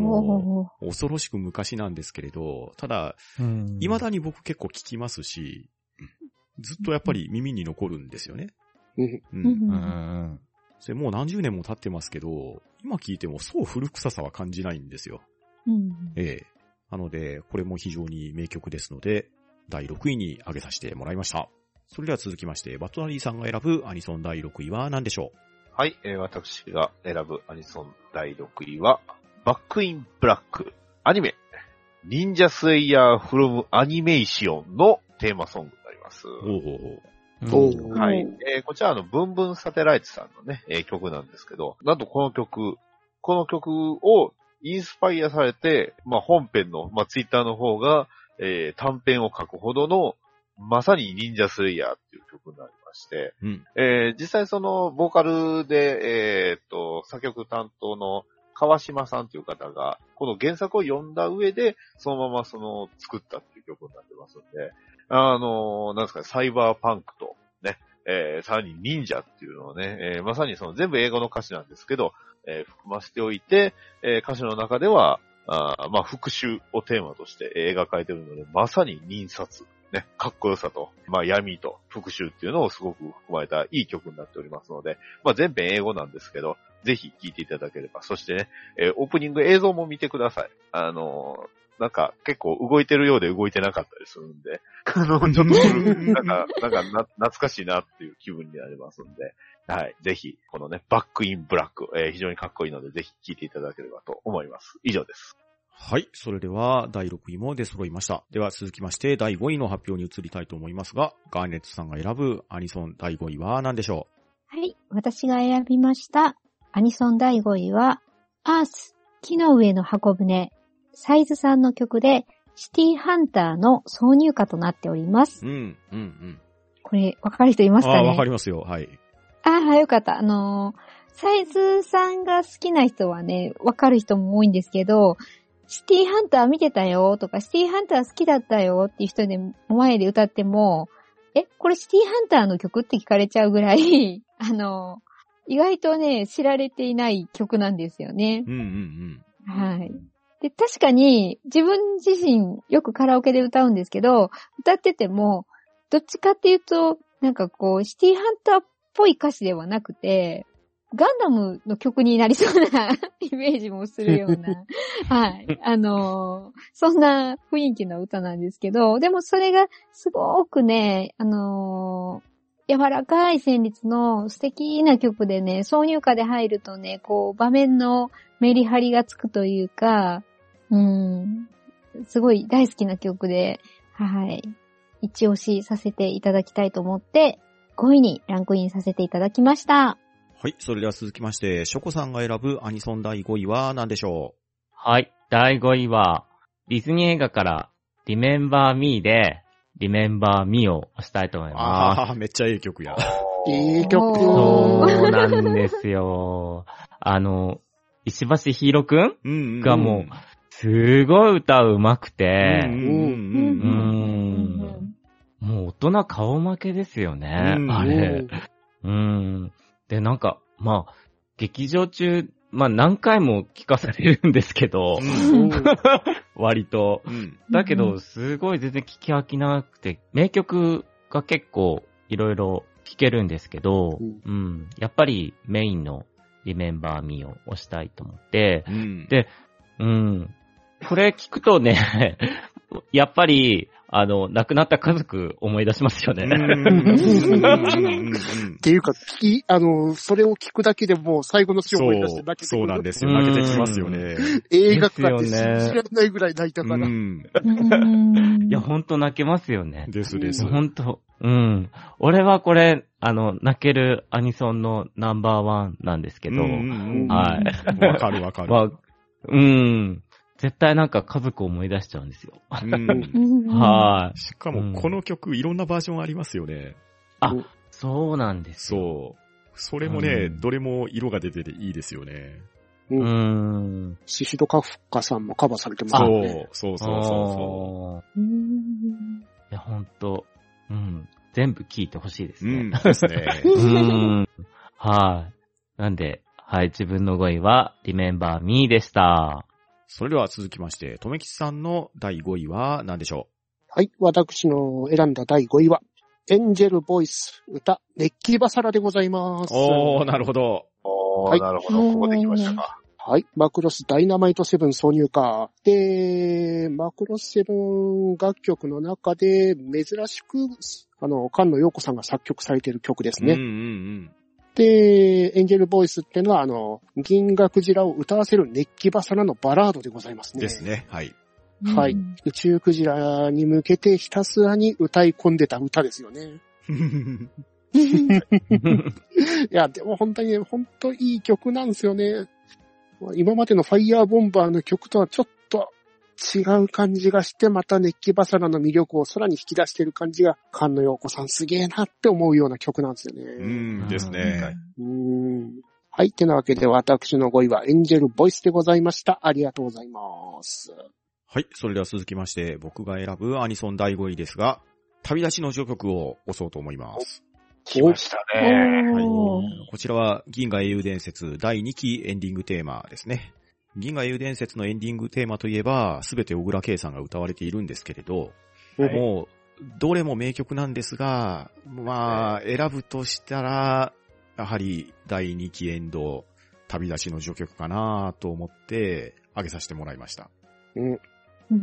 おー。恐ろしく昔なんですけれど、ただ、うん未だに僕結構聞きますし、ずっとやっぱり耳に残るんですよね。うん。う。うんうんんうんそれもう何十年も経ってますけど、今聞いてもそう古臭さは感じないんですよ。うんええ。なので、これも非常に名曲ですので、第6位に挙げさせてもらいました。それでは続きまして、バットナリーさんが選ぶアニソン第6位は何でしょはい、えー私が選ぶアニソン第6位は、バックインブラック、アニメ、忍者スレイヤーフロムアニメーションのテーマソングになります。はい。えーこちらあの、ブンブンサテライトさんのね、えー曲なんですけど、なんとこの曲、この曲をインスパイアされて、まあ本編の、まあツイッターの方が、えー短編を書くほどの、まさに忍者スレイヤーっていう曲になりまして、うん。えー実際その、ボーカルで、えーっと、作曲担当の川島さんという方が、この原作を読んだ上で、そのままその、作ったっていう曲になってますんで、あの、なんですかね、サイバーパンクと、ね、えーさらに忍者っていうのをね、えーまさにその全部英語の歌詞なんですけど、えー含ませておいて、えー歌詞の中では、あーまあ、復讐をテーマとしてえー描かれているので、まさに忍殺、ね、かっこよさと、まあ、闇と復讐っていうのをすごく含まれたいい曲になっておりますので、まあ、全編英語なんですけど、ぜひ聴いていただければ。そしてね、えーオープニング映像も見てください。あのーなんか結構動いてるようで動いてなかったりするんで、あの、ちょっと、なんか、なんかな懐かしいなっていう気分になりますんで、はい。ぜひ、このね、バックインブラック、えー非常にかっこいいので、ぜひ聴いていただければと思います。以上です。はい。それでは、第6位も出揃いました。では続きまして、第5位の発表に移りたいと思いますが、ガーネットさんが選ぶアニソン第5位は何でしょはい。私が選びました。アニソン第5位は、アース、木の上の箱舟、サイズさんの曲で、シティハンターの挿入歌となっておりますう。うん、うん、うん。これ、わかる人いますかね？わかりますよ。はい。ああ、よかった。あのーサイズさんが好きな人はね、わかる人も多いんですけど、シティハンター見てたよとか、シティハンター好きだったよっていう人で前で歌っても、え、これシティハンターの曲って聞かれちゃうぐらい、あのー意外とね、知られていない曲なんですよね。うん、うん、はい。で、確かに自分自身よくカラオケで歌うんですけど、歌ってても、どっちかっていうと、なんかこう、シティハンターっぽい歌詞ではなくて、ガンダムの曲になりそうなイメージもするような、はい。あのーそんな雰囲気の歌なんですけど、でもそれがすごくね、あのー柔らかい旋律の素敵な曲でね、挿入歌で入るとね、こう、場面のメリハリがつくというか、うん、すごい大好きな曲で、はい。一押しさせていただきたいと思って、5位にランクインさせていただきました。はい。それでは続きまして、ショコさんが選ぶアニソン第5位は何でしょはい。第5位は、ディズニー映画から、Remember Me で、Remember Me を押したいと思いうます。ああ、めっちゃええ曲や。いい曲。そうなんですよ。あの、石橋ひいろくんうんうん。がもうすごい歌うまくうん、て、うん、うんううん。ん。もう大人顔負けですよねう。んあれ。うん。で、なんか、まあ、劇場中、まあ何回も聞かされるんですけど、うん 割と。うん。だけど、うんすごい全然聞き飽きなくて、名曲が結構いろいろ聴けるんですけど、うんうん。やっぱりメインの Remember Me を押したいと思って、うん。でうん。これ聞くとね、やっぱり、あの、亡くなった家族思い出しますよね。うん。うん。うん。うん。っていうか、聞き、あの、それを聞くだけでもう最後の詩を思い出して泣けて。そうなんですよ。泣けてきますよね。映画館でね信じられないぐらい泣いたから。うん。うん。いや、ほん。と泣けますよね。ですです。ほん。と、うん。俺はこれ、あの、泣けるアニソンのナンバーワンなん。ですけど、うん。うん。うん。はい。わかるわかる。まあ、うん。絶対なんか家族を思い出しちゃうんですよ。はい。しかも、この曲、いろんなバージョンありますよね。あそうなんですよ。そう。それもね、うんどれも色が出てていいですよね。う。ん。シシドカフカさんもカバーされてますあそう、そうそうそうそう。うんいや、ほんと、うん。全部聞いてほしいですう。うね。ん、ですね。うーん。はい。なんで、はい、自分の5位は、Remember Me でした。それでは続きまして、とめきちさんの第5位は何でしょはい。私の選んだ第5位は、エンジェルボイス、歌、熱気バサラでございます。うおー、なるほど。おー、はいなるほど。ここで来ましたか。はい。マクロスダイナマイトセブン挿入歌。で、マクロスセブン楽曲の中で珍しく、あの、菅野陽子さんが作曲されている曲ですね。うんうんで、エンジェルボイスっていうのは、あの、銀河クジラを歌わせる熱気バサラのバラードでございますうん。ね。ですね。はい。はい。宇宙クジラに向けてひたすらに歌い込んでた歌ですよね。いや、でも本当にね、本当いい曲なんですよね。今までのファイヤーボンバーの曲とはちょっと違う感じがして、また熱気バサラの魅力をさらに引き出してる感じが、菅野陽子さんすげえなって思うような曲なんですよね。うん、ですね。うーん。はい。てなわけで、私の5位はエンジェルボイスでございました。ありがとうございます。はい。それでは続きまして、僕が選ぶアニソン第5位ですが、旅立ちの序曲を押そうと思います。来ましたね。はい。こちらは銀河英雄伝説第2期エンディングテーマですね。銀河英雄伝説のエンディングテーマといえば、すべて小倉圭さんが歌われているんですけれど、はいもう、どれも名曲なんですが、まあ、選ぶとしたら、やはり第2期エンド、旅立ちの序曲かなと思って、挙げさせてもらいました。うん。うんう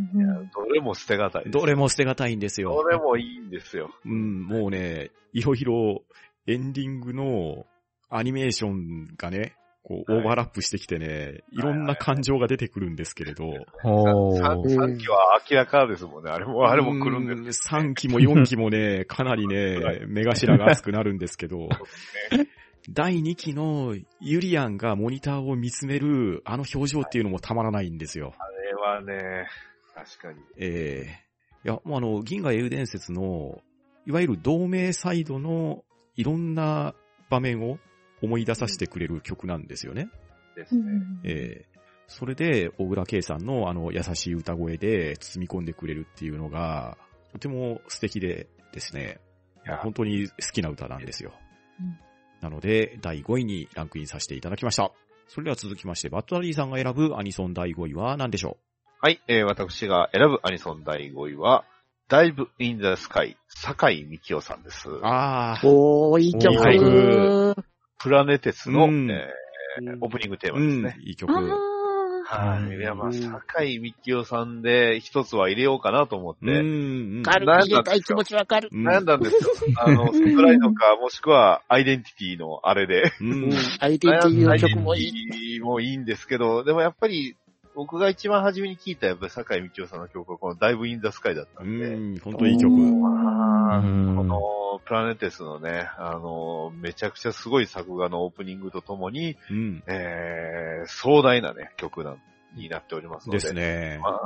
んどれも捨てがたい。どれも捨てがたいんですよ。どれもいいんですよ。うん、もうね、いろいろエンディングのアニメーションがね、こう、はいオーバーラップしてきてね、いろんな感情が出てくるんですけれど、ほ3ー。期は明らかですもんね。あれも、あれも来るんです。す。3期も4期もね、かなりね、目頭が熱くなるんですけど、第2期のユリアンがモニターを見つめるあの表情っていうのもたまらないんですよ。あれはね、確かに。ええいや、もうあの、銀河英雄伝説の、いわゆる同盟サイドのいろんな場面を思い出させてくれる曲なんですよね。ですね。うんええそれで、小倉圭さんのあの優しい歌声で包み込んでくれるっていうのが、とても素敵でですね、本当に好きな歌なんですよ。うんなので、第5位にランクインさせていただきました。それでは続きまして、バットダディさんが選ぶアニソン第5位は何でしょはい、えー、私が選ぶアニソン第5位は、Dive in the Sky、坂井幹夫さんです。うああ、おー、いい曲。いい曲プラネテスの、うんえーオープニングテーマうんですね。、いい曲。あはい。うんいや、まあ、うん坂井幹夫さんで一つは入れようかなと思って、うんうんわかる。入れたい気持ちわかる。うん悩んだんですよ。あの、スプライドか、もしくはアイデンティティのあれで。ううんん。アイデンティティの曲もいい。アイデンティティもいいんですけど、でもやっぱり、僕が一番初めに聞いたやっぱり坂井幹夫さんの曲はこのダイブインザスカイだったんで、うん、本当いい曲。このプラネテスのね、あの、めちゃくちゃすごい作画のオープニングとともに、うん。えー、壮大なね、曲なんになっておりますので。ですね。ま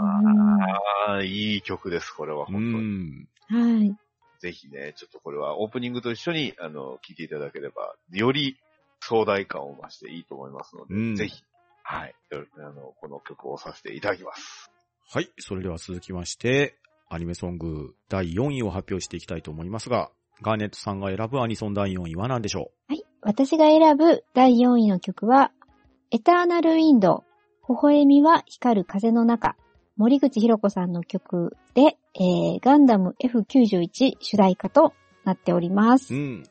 あ、いい曲です、これはう本当に。ん。はい。ぜひね、ちょっとこれはオープニングと一緒に、あの、聴いていただければ、より壮大感を増していいと思いますので、うんぜひ、はい、よあの、この曲をさせていただきます。はい。それでは続きまして、アニメソング第4位を発表していきたいと思いますが、ガーネットさんが選ぶアニソン第4位は何でしょはい。私が選ぶ第4位の曲は、エターナルウィンドウ、微笑みは光る風の中、森口博子さんの曲で、えー、ガンダム F91 主題歌となっておりますう。うん。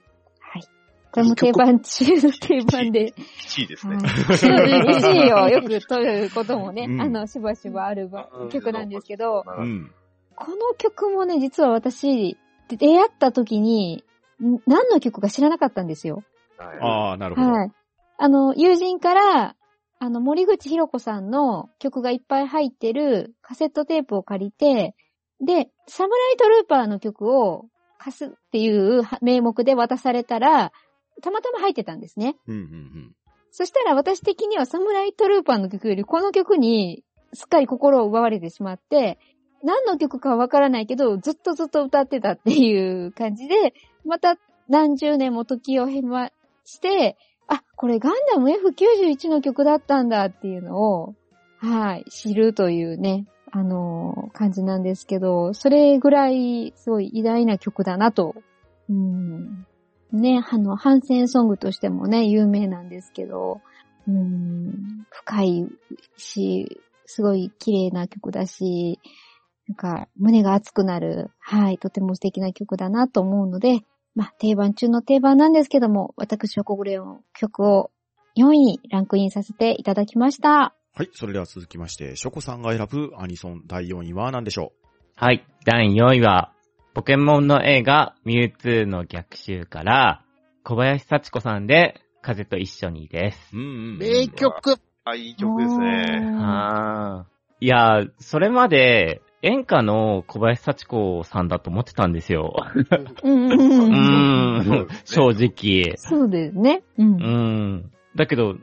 はい。これも定番中の定番で、1位ですね。はい1位をよく取ることもね、うんあの、しばしばあるば曲なんですけど、うん。この曲もね、実は私、出会った時に、ん何の曲か知らなかったんですよ。はいああ、なるほど。はい。あの、友人から、あの、森口博子さんの曲がいっぱい入ってるカセットテープを借りて、で、サムライトルーパーの曲を貸すっていう名目で渡されたら、たまたま入ってたんですね。うんうんそしたら私的にはサムライトルーパーの曲よりこの曲にすっかり心を奪われてしまって、何の曲かはわからないけど、ずっとずっと歌ってたっていう感じで、また何十年も時を経まして、あ、これガンダム F91 の曲だったんだっていうのを、はい、知るというね、あのー感じなんですけど、それぐらいすごい偉大な曲だなと。うん。ね、あの、反戦ソングとしてもね、有名なんですけど、うん、深いし、すごい綺麗な曲だし、なんか、胸が熱くなる、はい、とても素敵な曲だなと思うので、まあ、定番中の定番なんですけども、私はこれの曲を4位にランクインさせていただきました。はい。それでは続きまして、ショコさんが選ぶアニソン第4位は何でしょはい。第4位は、ポケモンの映画、ミュウツーの逆襲から、小林幸子さんで、風と一緒にです。ううんうん。名曲。あ、いい曲ですね。あーいや、それまで、演歌の小林幸子さんだと思ってたんですよ。うんうん正ね直。そうですね。うんう。ん。だけど、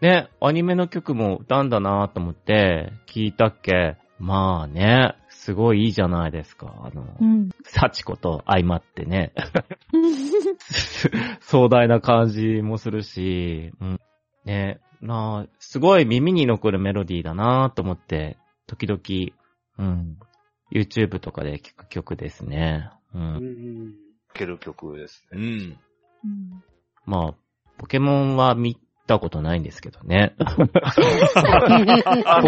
ね、アニメの曲も歌うんだなと思って、聞いたっけまあね、すごいいいじゃないですか。あの、うん。幸子と相まってね。壮大な感じもするし、うん、ね、なあ、すごい耳に残るメロディーだなと思って、時々、うん、YouTube とかで聴く曲ですね。う。うんける曲ですね。うん。うんまあ、ポケモンは見たことないんですけどね。ポ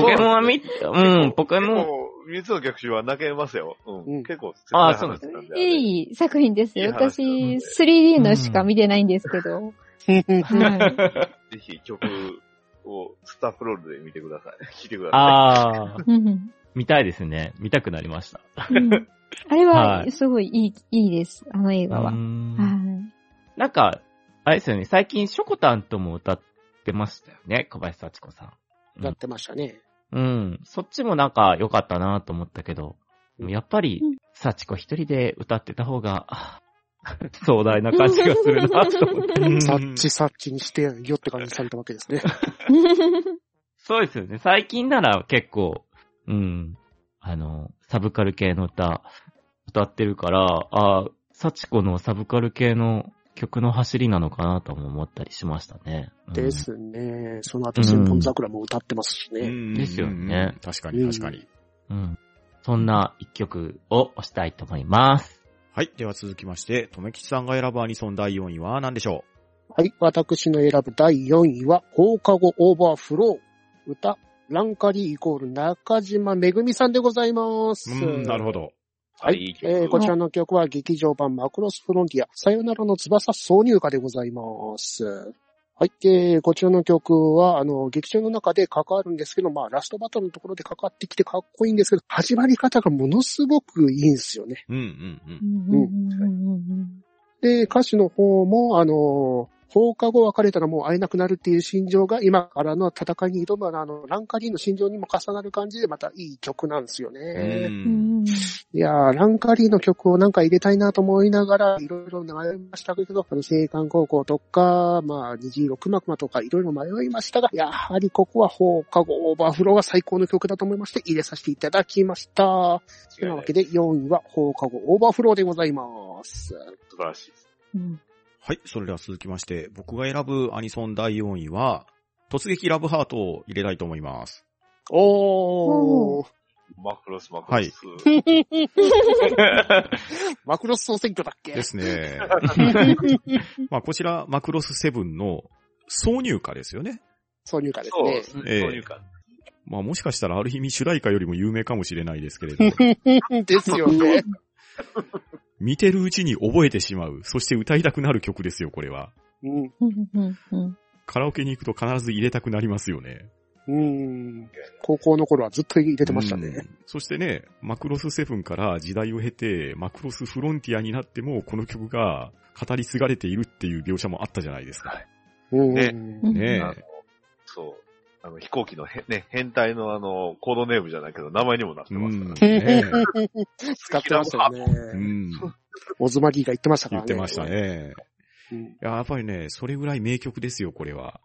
ケモンは見、うん、ポケモン、三つの逆襲は泣けますよ。ううんん。結構、あそうなんですいい作品ですよ。いい話私、です 3D のしか見てないんですけど。はい。ぜひ曲をスタッフロールで見てください。聴いてくださああ、う ん見たいですね。見たくなりました。うんあれはは、すごいいい、いいです。あの映画は。うはんい。なんか、あれですよね、最近ショコタンとも歌ってましたよね、小林幸子さん。やってましたね。うん。そっちもなんか良かったなと思ったけど、でもやっぱりうん、幸子一人で歌ってた方が、あ壮大な感じがするなと思って。うんサッチサッチにしてよって感じされたわけですね。そうですよね。最近なら結構、うん、あの、サブカル系の歌、歌ってるから、あ幸子のサブカル系の曲の走りなのかなとも思ったりしましたね。うんですね。その後、千本桜も歌ってますしね。うんですよね確かに確かに。うん。そんな一曲を押したいと思います。はい。では続きまして、とめきちさんが選ぶアニソン第4位は何でしょはい。私の選ぶ第4位は、放課後オーバーフロー。歌、ランカリーイコール中島めぐみさんでございます。ううん、なるほど。い。はい。えーこちらの曲は劇場版マクロスフロンティア、さよならの翼挿入歌でございます。はい。えーこちらの曲は、あの、劇場の中で関わるんですけど、まあ、ラストバトルのところで関わってきてかっこいいんですけど、始まり方がものすごくいいんですよね。うんうんううん。んうんうんうんで、歌詞の方も、あの、放課後別れたらもう会えなくなるっていう心情が今からの戦いに挑むあの、ランカリーの心情にも重なる感じでまたいい曲なんですよね。いやー、ランカリーの曲をなんか入れたいなと思いながら、いろいろ迷いましたけど、あの、青函高校とか、まあ、虹色くまくまとかいろいろ迷いましたが、やはりここは放課後オーバーフローが最高の曲だと思いまして、入れさせていただきました。というわけで、4位は放課後オーバーフローでございます。素晴らしいです。うんはい。それでは続きまして、僕が選ぶアニソン第4位は、突撃ラブハートを入れたいと思います。おー。マクロスマクロス。マクロス総選挙だっけ？ですね。まあ、こちら、マクロスセブンの挿入歌ですよね。挿入歌ですねそうで。すね。ええそういうか。まあ、もしかしたらある意味主題歌よりも有名かもしれないですけれど、ですよね。見てるうちに覚えてしまう。そして歌いたくなる曲ですよ、これは。うん。カラオケに行くと必ず入れたくなりますよね。うん。高校の頃はずっと入れてましたね。うんそしてね、マクロスセブンから時代を経て、マクロスフロンティアになっても、この曲が語り継がれているっていう描写もあったじゃないですか。うん。ねうんねそう。あの、飛行機のへ、ね、変態のあの、コードネームじゃないけど、名前にもなってうますからん。ね。ね使ってましたよね。うん。オズマギーが言ってましたからね。言ってました。ね。うん。いややっぱりね、それぐらい名曲ですよ、これは。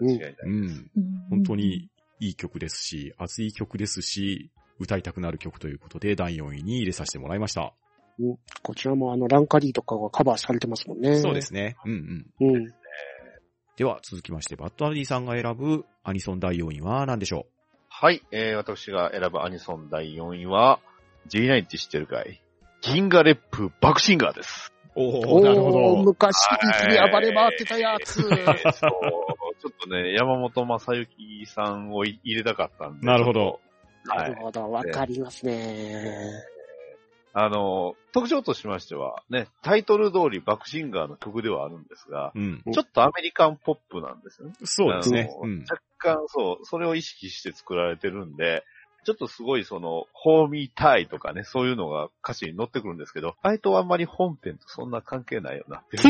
うん間違いない。うん。うん本当にいい曲ですし、熱い曲ですし、歌いたくなる曲ということで、第4位に入れさせてもらいました。うんこちらもあの、ランカリーとかがカバーされてますもんね。そうですね。うんうん。うん。では、続きまして、バッドアディさんが選ぶアニソン第4位は何でしょはい、えー、私が選ぶアニソン第4位は、J9 って知ってるかい？銀河レップバクシンガーです。うおおなるほー、ど。昔ビに暴れ回ってたやつ。そう、ちょっとね、山本正幸さんを入れたかったんで。なるほど。なはいるほど、わかりますね。あの、特徴としましては、ね、タイトル通りバクシンガーの曲ではあるんですが、うん。ちょっとアメリカンポップなんですよね。そうですね。若干そう、それを意識して作られてるんで、ちょっとすごいその、ホーミータイとかね、そういうのが歌詞に載ってくるんですけど、あれとあんまり本編とそんな関係ないよなって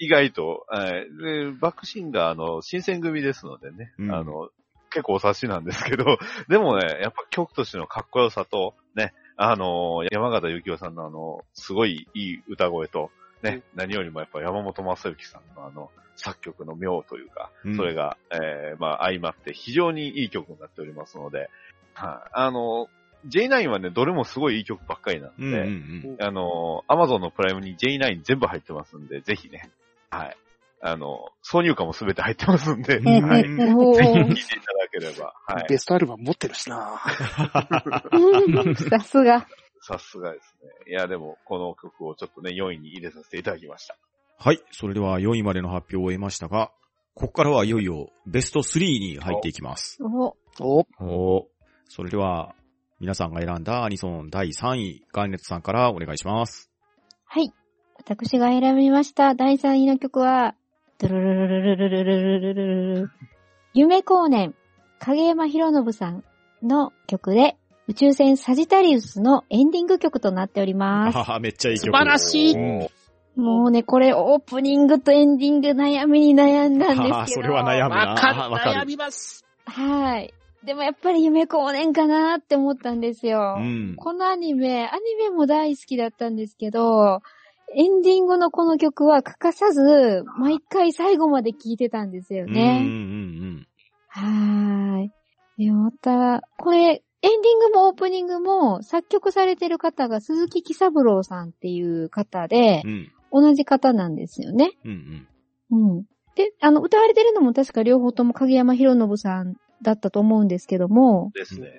意外と、はい、で、バックシンガーの新選組ですのでね、うんあの、結構お察しなんですけど、でもね、やっぱ曲としてのかっこよさと、ね、あの、山形幸雄さんのあの、すごいいい歌声と、ね、何よりもやっぱ山本正幸さんのあの、作曲の妙というか、うん。それが、えー、まあ、相まって非常にいい曲になっておりますので、はい、あの、J9 はね、どれもすごいいい曲ばっかりなんで、うんうんあの、アマゾンのプライムに J9 全部入ってますんで、ぜひね、はい。あの、挿入歌もすべて入ってますんで、うんはい。ぜひ聴いーていただければ、はい。ベストアルバム持ってるしなさすが。さすがですね。いや、でも、この曲をちょっとね、4位に入れさせていただきました。はい。それでは4位までの発表を終えましたが、ここからはいよいよベスト3に入っていきます。おお、おーそれでは、皆さんが選んだアニソン第3位、ガーネットさんからお願いします。はい。私が選びました第3位の曲は、ドゥルルルルルルルルルルル夢光年、影山博信さんの曲で、宇宙船サジタリウスのエンディング曲となっております。はは、めっちゃいい曲。素晴らしいもうね、これオープニングとエンディング悩みに悩んだんですけど。ははそれは悩むな。わかる。悩みます。はい。でもやっぱり夢光年かなって思ったんですよ。うん。このアニメ、アニメも大好きだったんですけど、エンディングのこの曲は欠かさず、毎回最後まで聴いてたんですようんうんね。はーい。で、また、これ、エンディングもオープニングも作曲されてる方が鈴木喜三郎さんっていう方でうん。う、ん。同じ方なんですよね。うんうん。うん。で、あの、歌われてるのも確か両方とも影山博信さんだったと思うんですけども、ですね。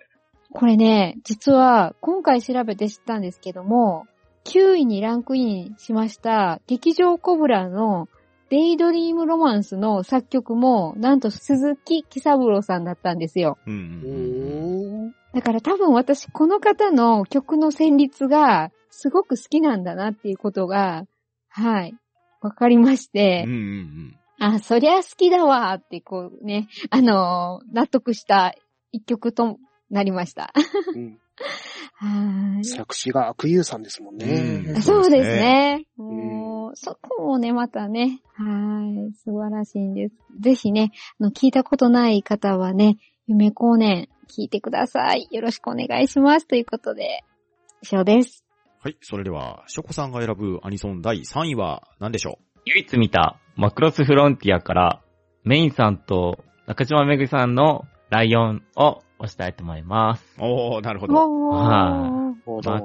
これね、実は今回調べて知ったんですけども、9位にランクインしました劇場コブラのデイドリームロマンスの作曲も、なんと鈴木喜三郎さんだったんですよ。うん。だから多分私この方の曲の旋律がすごく好きなんだなっていうことが、はい、わかりましてうん、うんあ、そりゃ好きだわーってこうね、あのー納得した一曲となりました。うん はい。作詞が悪友さんですもんね。うんそうですね。う、そこもね、またね、はい、素晴らしいんです。ぜひね、あの、聞いたことない方はね、夢光年、聞いてください。よろしくお願いします。ということで、以上です。はい。それでは、ショコさんが選ぶアニソン第3位は何でしょ唯一見たマクロスフロンティアからメインさんと中島めぐさんのライオンを押したいと思います。うおー、なるほど。はなるほどま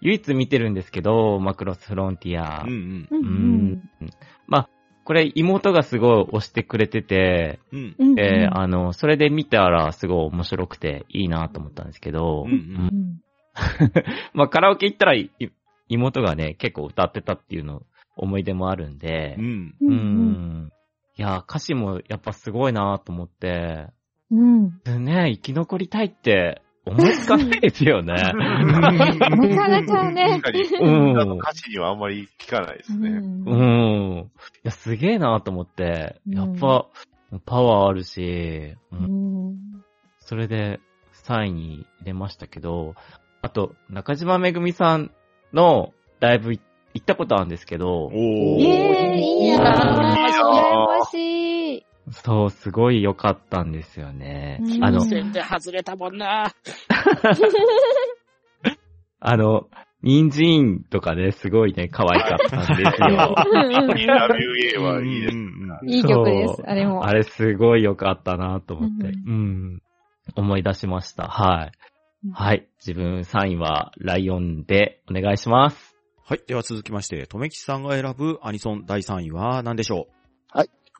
唯一見てるんですけど、マクロスフロンティア。うんうん。うんうんまあ、これ妹がすごい押してくれてて、うん。うん。で、あの、それで見たらすごい面白くていいなと思ったんですけど、うんうん まあカラオケ行ったらい妹がね、結構歌ってたっていうの思い出もあるんでう、ん。ううんん。いや、歌詞もやっぱすごいなと思って、うん。でね、生き残りたいって思いつかないですよね。なかなかね。確。かに、うん。歌詞にはあんまり聞かないですね。うん。うん。いや、すげえなと思って、やっぱ、パワーあるし、ううん。んそれで3位に入れましたけど、あと、中島めぐみさんのライブ行ったことあるんですけど。お、ー。イいいいいな。なぁいいなぁ羨ましい。そう、すごい良かったんですよねう。んあの、線で外れたもんな。あの、人参とかね、すごいね、可愛かったんですよ。いいです。いい曲ですあれも。あれすごい良かったなと思って、ううん、思い出しました。はい。うんはい。自分3位はライオンでお願いします。はい。では続きまして、とめきちさんが選ぶアニソン第3位は何でしょ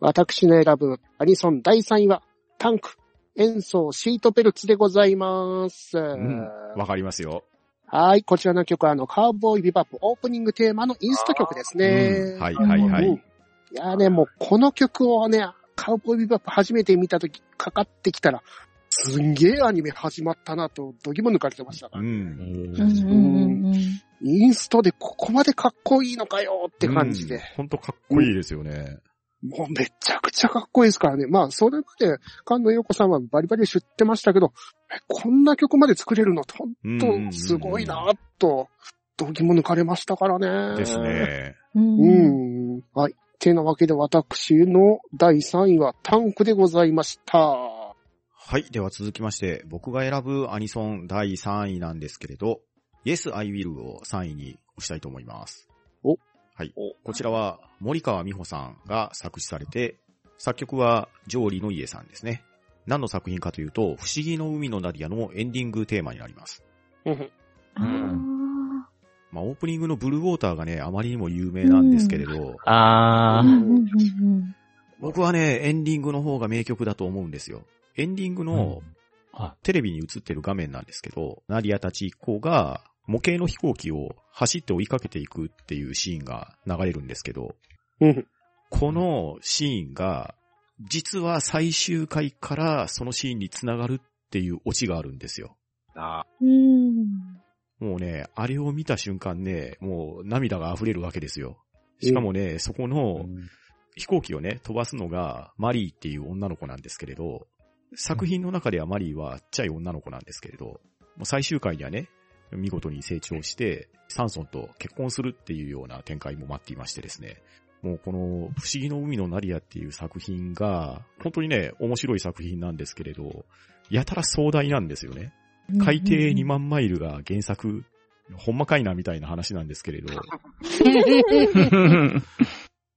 私の選ぶアニソン第3位は、タンク、演奏シートベルツでございます。ううん。わかりますよ。はい。こちらの曲は、あの、カーボーイビバップオープニングテーマのインスト曲ですね。うんはいはいはい。うんいやね、もうこの曲をね、カウボーイビバップ初めて見たとき、かかってきたら、すんげえアニメ始まったなと、どぎも抜かれてましたから。うん。うんインストでここまでかっこいいのかよって感じで。うん。ほんとかっこいいですよね。もうめちゃくちゃかっこいいですからね。まあ、それまで、菅野陽子さんはバリバリ知ってましたけど、えこんな曲まで作れるの？ほんとすごいなと、どぎも抜かれましたからね。です。ね。うん。はい。てなわけで私の第3位はタンクでございました。はい。では続きまして、僕が選ぶアニソン第3位なんですけれど、Yes, I Will を3位に押したいと思います。おはいお。こちらは森川美穂さんが作詞されて、作曲は上里の家さんですね。何の作品かというと、不思議の海のナディアのエンディングテーマになります。あーまあ、オープニングのブルーウォーターがね、あまりにも有名なんですけれど、あー。うんうんうん僕はね、エンディングの方が名曲だと思うんですよ。エンディングのはテレビに映ってる画面なんですけど、ナディアたち一行が模型の飛行機を走って追いかけていくっていうシーンが流れるんですけど、うん。このシーンが、実は最終回からそのシーンにつながるっていうオチがあるんですよ。あうんもうね、あれを見た瞬間ね、もう涙が溢れるわけですよ。しかもね、そこの飛行機をね、飛ばすのがマリーっていう女の子なんですけれど、作品の中ではマリーはちっちゃい女の子なんですけれど、もう最終回にはね、見事に成長して、サンソンと結婚するっていうような展開も待っていましてですね。もうこの不思議の海のナリアっていう作品が、本当にね、面白い作品なんですけれど、やたら壮大なんですよね。海底2万マイルが原作、ほんまかいなみたいな話なんですけれど、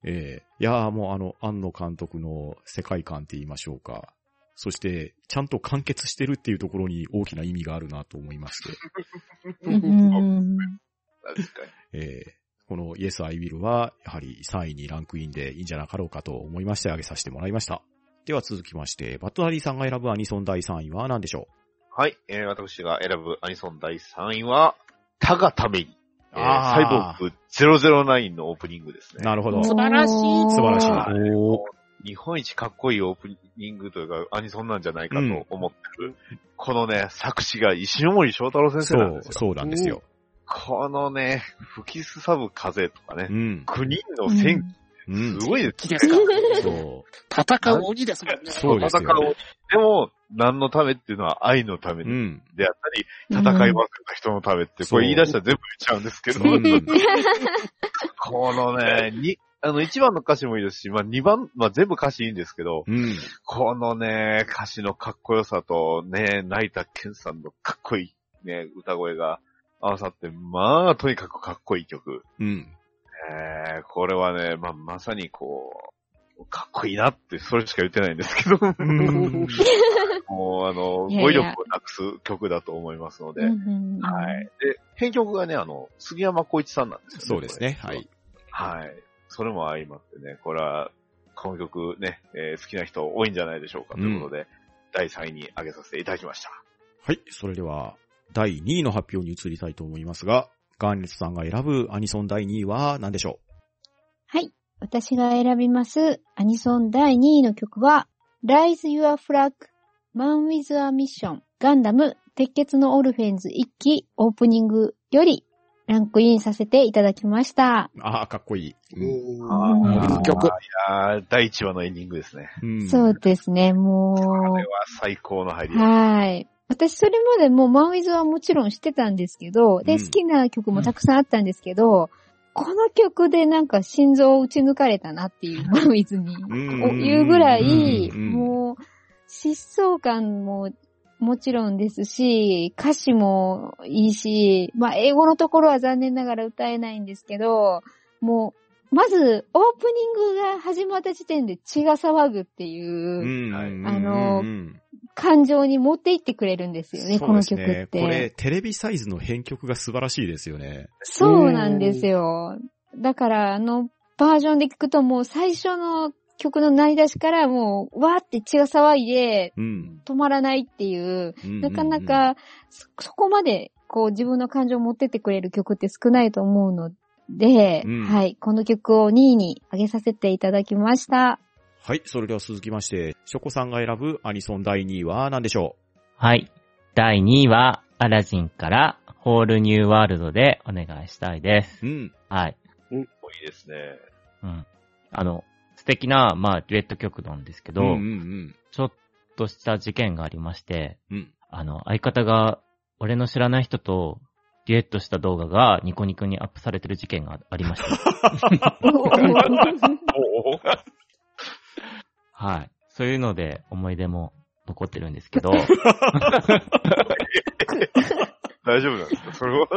ええいやーもうあの、庵野監督の世界観って言いましょうか。そして、ちゃんと完結してるっていうところに大きな意味があるなと思いまして、確かに。ええこの Yes, I Will は、やはり3位にランクインでいいんじゃなかろうかと思いまして、挙げさせてもらいました。では続きまして、バットダディさんが選ぶアニソン第3位は何でしょはい、えー、私が選ぶアニソン第3位は、他がために、えー、サイボーグ009のオープニングですね。うなるほど。素素晴らしい晴らしい。日本一かっこいいオープニングというか、アニソンなんじゃないかと思ってる。このね、作詞が石森章太郎先生そうなんで、すよ。そうなんですよ。このね、吹きすさぶ風とかねう、ん。9人の戦う記、んす。ごいです気ですかそ戦う鬼ですもんね。そうですよ戦う。でも、何のためっていうのは愛のためう。うん。であったり、戦いまくった人のためって、これ言い出したら全部言っちゃうんですけど、うんこのね、に、あの、1番の歌詞もいいですし、まあ2番、まあ全部歌詞いいんですけど、うん。このね、歌詞のかっこよさと、ね、成田健さんのかっこいい、ね、歌声が合わさって、まあ、とにかくかっこいい曲。うん。えー、これはね、まあ、まさにこう、かっこいいなって、それしか言ってないんですけど、うん もう、あの、いやいや語彙力をなくす曲だと思いますので、うんはい。で、編曲がね、あの、杉山浩一さんなんですよね。そうですね。はい。。はい。それも相まってね、これは、この曲ね、えー好きな人多いんじゃないでしょうかということで、第3位に挙げさせていただきました。はい。それでは、第2位の発表に移りたいと思いますが、ガーネットさんが選ぶアニソン第2位は何でしょはい。私が選びますアニソン第2位の曲は、Rise Your Flag Man with a Mission ガンダム鉄血のオルフェンズ1期オープニングよりランクインさせていただきました。うああ、かっこいい。うんうんあーいい曲。いやー第1話のエンディングですね。うんそうですね、もこれは最高の入りう。。はい。私それまでもうマンウィズはもちろん知ってたんですけど、で、うん好きな曲もたくさんあったんですけど、この曲でなんか心臓を打ち抜かれたなっていう、マンウィズに。うんおいうぐらい、うんもう、疾走感も、もちろんですし、歌詞もいいし、まあ、英語のところは残念ながら歌えないんですけど、もう、まず、オープニングが始まった時点で血が騒ぐっていうう、はいんあのうん感情に持っていってくれるんですよね、この曲って。これ、テレビサイズの編曲が素晴らしいですよね。そうなんですよ。だから、あの、バージョンで聞くともう最初の曲の鳴り出しからもう、わーって血が騒いでうん。止まらないっていう、うんなかな、かそ、そこまで、こう自分の感情を持ってってくれる曲って少ないと思うので、うんはい、この曲を2位に上げさせていただきました。はい、それでは続きまして、ショコさんが選ぶアニソン第2位は何でしょはい。第2位は、アラジンから、ホールニューワールドでお願いしたいです。ううん。はい。もういいですね。うん。あの、素敵な、まあ、デュエット曲なんですけど、うんうんちょっとした事件がありまして、うん。うん。あの、相方が、俺の知らない人と、デュエットした動画がニコニコにアップされてる事件がありました。はい。そういうので思い出も残ってるんですけど、大丈夫なんですか？それは？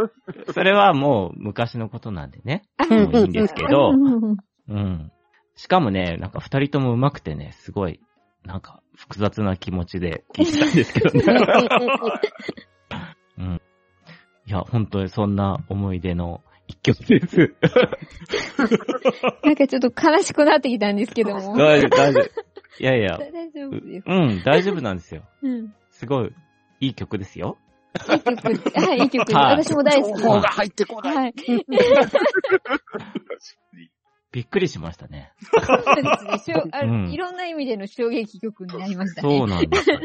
それはもう昔のことなんでね、もういいんですけど、うんうん。しかもね、なんか二人とも上手くてね、すごい、なんか複雑な気持ちで聞いてたんですけどね。うん。いや、本当にそんな思い出の一曲です。なんかちょっと悲しくなってきたんですけども。大丈夫、大丈夫。いやいや、大丈夫です。うん、大丈夫なんですよ。うん。すごい、いい曲ですよ。いい曲。はい、いい曲。はい私も大好き。情報が入ってこない。はい。びっくりしましたね。そうですねしょあうんいろんな意味での衝撃曲になりましたね。そうなんですよ。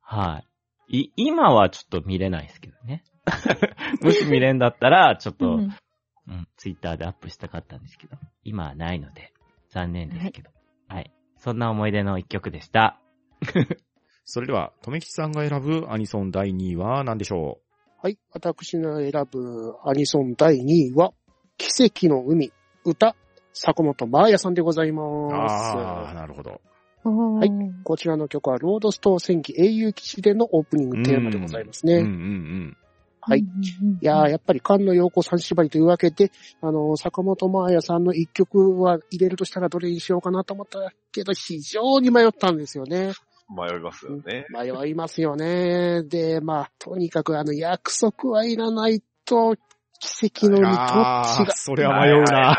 はい。い、今はちょっと見れないですけどね。もし見れんだったら、ちょっと、ううんん、ツイッターでアップしたかったんですけど、今はないので、残念ですけど。はい。そんな思い出の一曲でした。それでは、とめきちさんが選ぶアニソン第2位は何でしょはい。私の選ぶアニソン第2位は、奇跡の海、歌、坂本真綾さんでございうああ、ます。なるほど。はいこちらの曲は、ロードストー戦記英雄騎士でのオープニングテーマでございますね。うんうんはい。うんうんうんいやー、やっぱり菅野陽子さん縛りというわけで、あのー、坂本真綾さんの一曲は入れるとしたらどれにしようかなと思ったけど、非常に迷ったんですよね。迷いますよね。迷いますよね。で、まあ、とにかくあの、約束はいらないと、奇跡のうん。海どっああちが、それは迷うな。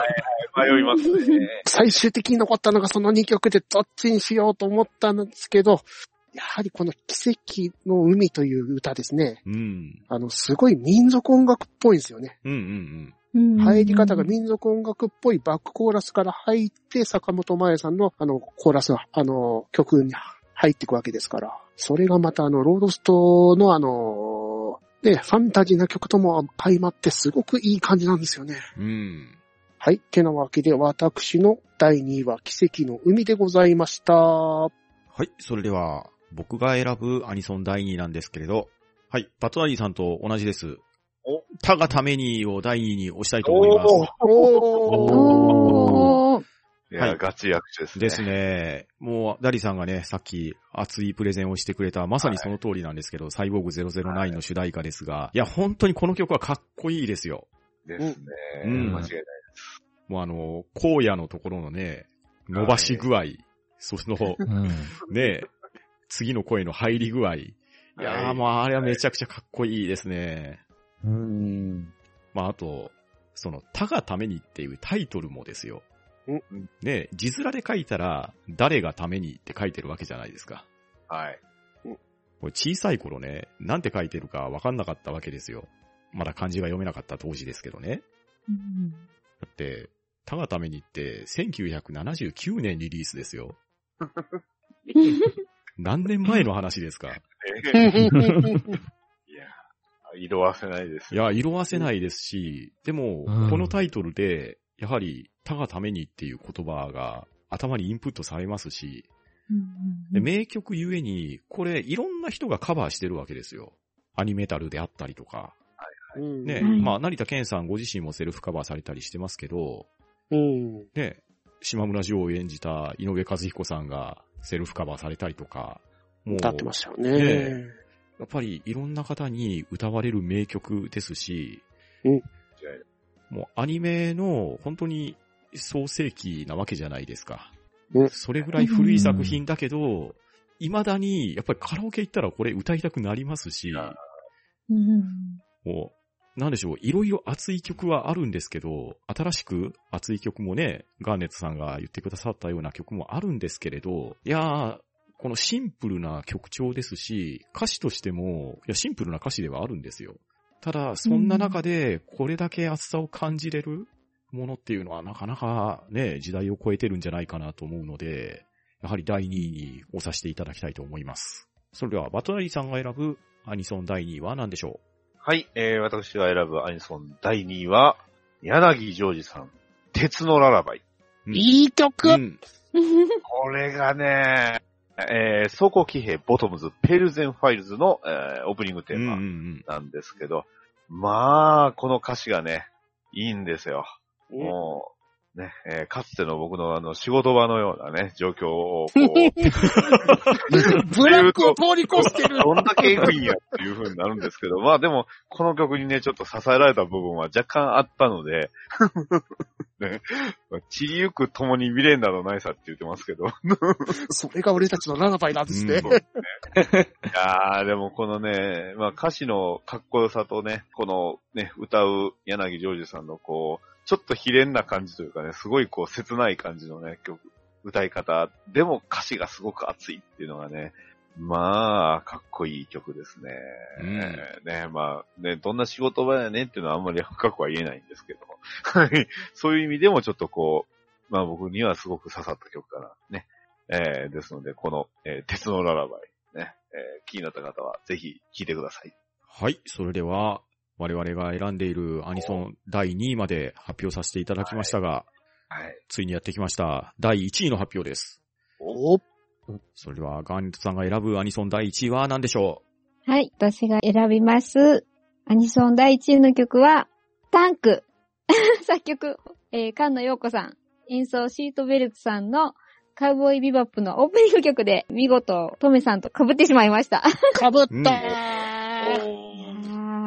迷いますね。最終的に残ったのがその2曲でどっちにしようと思ったんですけど、やはりこの奇跡の海という歌ですね。うん。あの、すごい民族音楽っぽいんですよね。うんうんうん入り方が民族音楽っぽいバックコーラスから入って、坂本真綾さんのあの、コーラスが、あの、曲に入っていくわけですから。それがまたあの、ロードストのあの、ね、ファンタジーな曲とも相まってすごくいい感じなんですよね。うん。うん。はい。てなわけで、私の第2位は奇跡の海でございました。はい、それでは、僕が選ぶアニソン第2位なんですけれど、はい、パトナリーさんと同じです。お他がためにを第2位に押したいと思います。おー。いや、はいガチ役者ですね。ですね。もう、ダリさんがね、さっき熱いプレゼンをしてくれた、まさにその通りなんですけど、サイボーグ009の主題歌ですが、いや、本当にこの曲はかっこいいですよ。ですね。うん間違いない。もうあの、荒野のところのね、伸ばし具合、その、うん。ね、次の声の入り具合。いやー、はいもうあれはめちゃくちゃかっこいいですね。うん。まあ、あと、その、他がためにっていうタイトルもですようん。ね、字面で書いたら、誰がためにって書いてるわけじゃないですか。はい。これ小さい頃ね、なんて書いてるかわかんなかったわけですよ。まだ漢字が読めなかった当時ですけどね。うんだって、他がためにって1979年リリースですよ。何年前の話ですかいや、色褪せないですよ。いや、色褪せないですし、でも、うんこのタイトルで、やはり、他がためにっていう言葉が頭にインプットされますし、で名曲ゆえに、これいろんな人がカバーしてるわけですよ。アニメタルであったりとか。うんね、はいまあ、成田健さんご自身もセルフカバーされたりしてますけど、うん。ね、島村城を演じた井上和彦さんがセルフカバーされたりとか、もう、歌ってましたよねね。やっぱりいろんな方に歌われる名曲ですし、うんもうアニメの本当に創世記なわけじゃないですか。うんそれぐらい古い作品だけど、未だにやっぱりカラオケ行ったらこれ歌いたくなりますし、うんもう、なんでしょう、いろいろ熱い曲はあるんですけど、新しく熱い曲もね、ガーネットさんが言ってくださったような曲もあるんですけれど、いやー、このシンプルな曲調ですし、歌詞としても、いや、シンプルな歌詞ではあるんですよ。ただ、そんな中で、これだけ熱さを感じれるものっていうのは、なかなかね、時代を超えてるんじゃないかなと思うので、やはり第2位に推させていただきたいと思います。それでは、バットダディさんが選ぶアニソン第2位は何でしょはい、えー、私が選ぶアニソン第2位は、柳ジョージさん、鉄のララバイ。うんいい曲、ううん。これがね、えー、装甲騎兵ボトムズ、ペールゼンファイルズの、えー、オープニングテーうんうんうマん。なんですけど、まあ、この歌詞がね、いいんですよ。もう、ね、えーかつての僕のあの、仕事場のようなね、状況を、こう、ブラックを通り越してる。どんだけエグいんやっていう風になるんですけど、まあでも、この曲にね、ちょっと支えられた部分は若干あったので、ね、散りゆく共に未練などないさって言ってますけど、い それが俺たちのララバイなんですね。うん。やー、でもこのね、まあ歌詞のかっこよさとね、このね、歌う柳ジョージさんのこう、ちょっと悲恋な感じというかね、すごいこう切ない感じのね、曲、歌い方、でも歌詞がすごく熱いっていうのがね、まあ、かっこいい曲ですね。うんね、まあ、ね、どんな仕事場やねんっていうのはあんまり深くは言えないんですけど、はい。そういう意味でもちょっとこう、まあ僕にはすごく刺さった曲かな。ね。えー、ですので、この、えー鉄のララバイ、ね、えー気になった方はぜひ聴いてください。はい。それでは、我々が選んでいるアニソン第2位まで発表させていただきましたが、はい。ついにやってきました。第1位の発表です。おそれでは、ガーネットさんが選ぶアニソン第1位は何でしょはい、私が選びます。アニソン第1位の曲は、タンク。作曲、えー、菅野陽子さん。演奏、シートベルトさんのカウボーイビバップのオープニング曲で、見事、トメさんと被ってしまいました。かぶったうん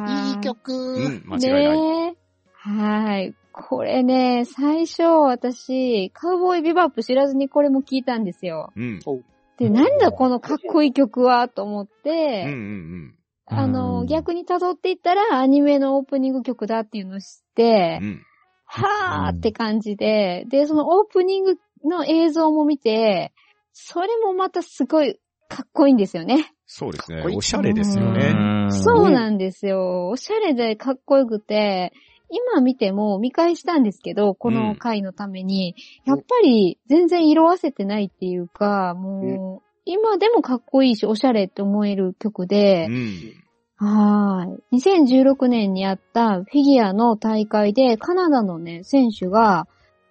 ー。いい曲。ううん、間違いない。ねえはい。これね、最初私、カウボーイビバップ知らずにこれも聞いたんですよ。うん。で、なんだこのかっこいい曲はと思っうんて、うんうん。あの、うん逆に辿っていったらアニメのオープニング曲だっていうのを知って、うん。はーって感じで、で、そのオープニングの映像も見て、それもまたすごいかっこいいんですよね。そうですねこい。いおしゃれですようね。んそうなんですよ。おしゃれでかっこよくて、今見ても見返したんですけど、この回のために、やっぱり全然色あせてないっていうか、もう、今でもかっこいいし、おしゃれって思える曲でう、ん。はーい。2016年にあったフィギュアの大会で、カナダのね、選手が、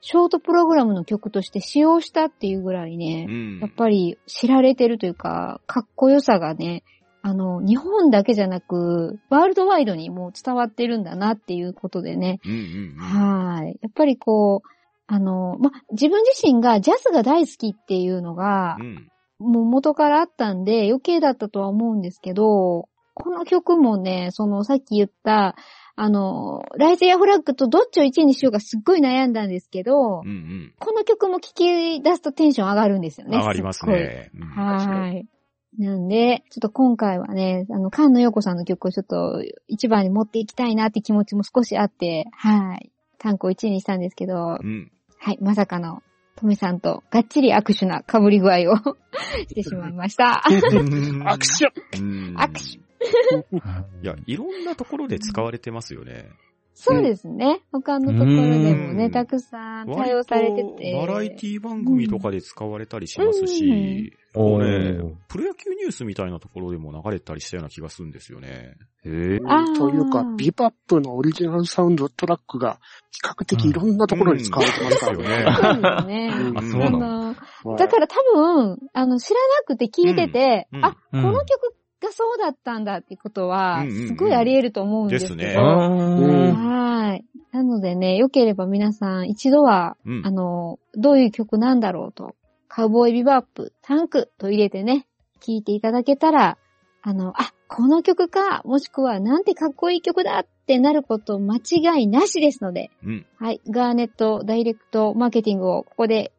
ショートプログラムの曲として使用したっていうぐらいね、うんやっぱり知られてるというか、かっこよさがね、あの、日本だけじゃなく、ワールドワイドにもう伝わってるんだなっていうことでね。うんうんうん。はい。やっぱりこう、あの、ま、自分自身がジャズが大好きっていうのがう、ん。もう元からあったんで余計だったとは思うんですけど、この曲もね、そのさっき言った、あの、ライズやフラッグとどっちを1位にしようかすっごい悩んだんですけど、うんうん。この曲も聴き出すとテンション上がるんですよね。上がりますね。うんはい。なんで、ちょっと今回はね、あの、菅野陽子さんの曲をちょっと一番に持っていきたいなって気持ちも少しあって、はい。単語1位にしたんですけど、うん。はい、まさかの、トメさんとがっちり握手な被り具合を してしまいました。握手うん握手いや、いろんなところで使われてますよね。そうですね。他のところでもね、うんたくさん対応されてて。バラエティ番組とかで使われたりしますし、うんこれうんプロ野球ニュースみたいなところでも流れたりしたような気がするんですよね。へえ。というか、ビバップのオリジナルサウンドトラックが比較的いろんなところに使われてますからうんね。そうですね。うんあ、そうなのだから多分、あの、知らなくて聞いてて、うんうんあ、うんこの曲がそうだったんだってことはすごいあり得ると思うんですけど。ですねうんはい。なのでね、良ければ皆さん一度は、うんあの、どういう曲なんだろうと、カウボーイビバップ、タンクと入れてね、聴いていただけたら、あの、あ、この曲か、もしくはなんてかっこいい曲だってなること間違いなしですので、うん。はい、ガーネットダイレクトマーケティングをここで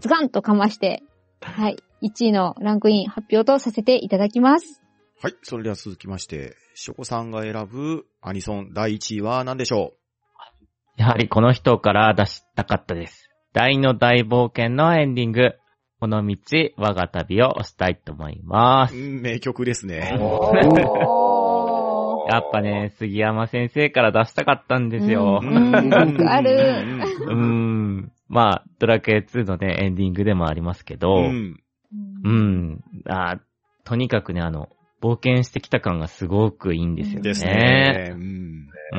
ズガンとかまして、はい、1位のランクイン発表とさせていただきます。はい。それでは続きまして、ショコさんが選ぶアニソン第1位は何でしょやはりこの人から出したかったです。大の大冒険のエンディング。この道、我が旅をしたいと思います。ううん、名曲ですね。おーやっぱね、杉山先生から出したかったんですよ。うんわかるうーん。まあ、ドラクエ2のね、エンディングでもありますけど、ううん。ん。あとにかくね、あの、冒険してきた感がすごくいいんですよね。ですね。うん。うー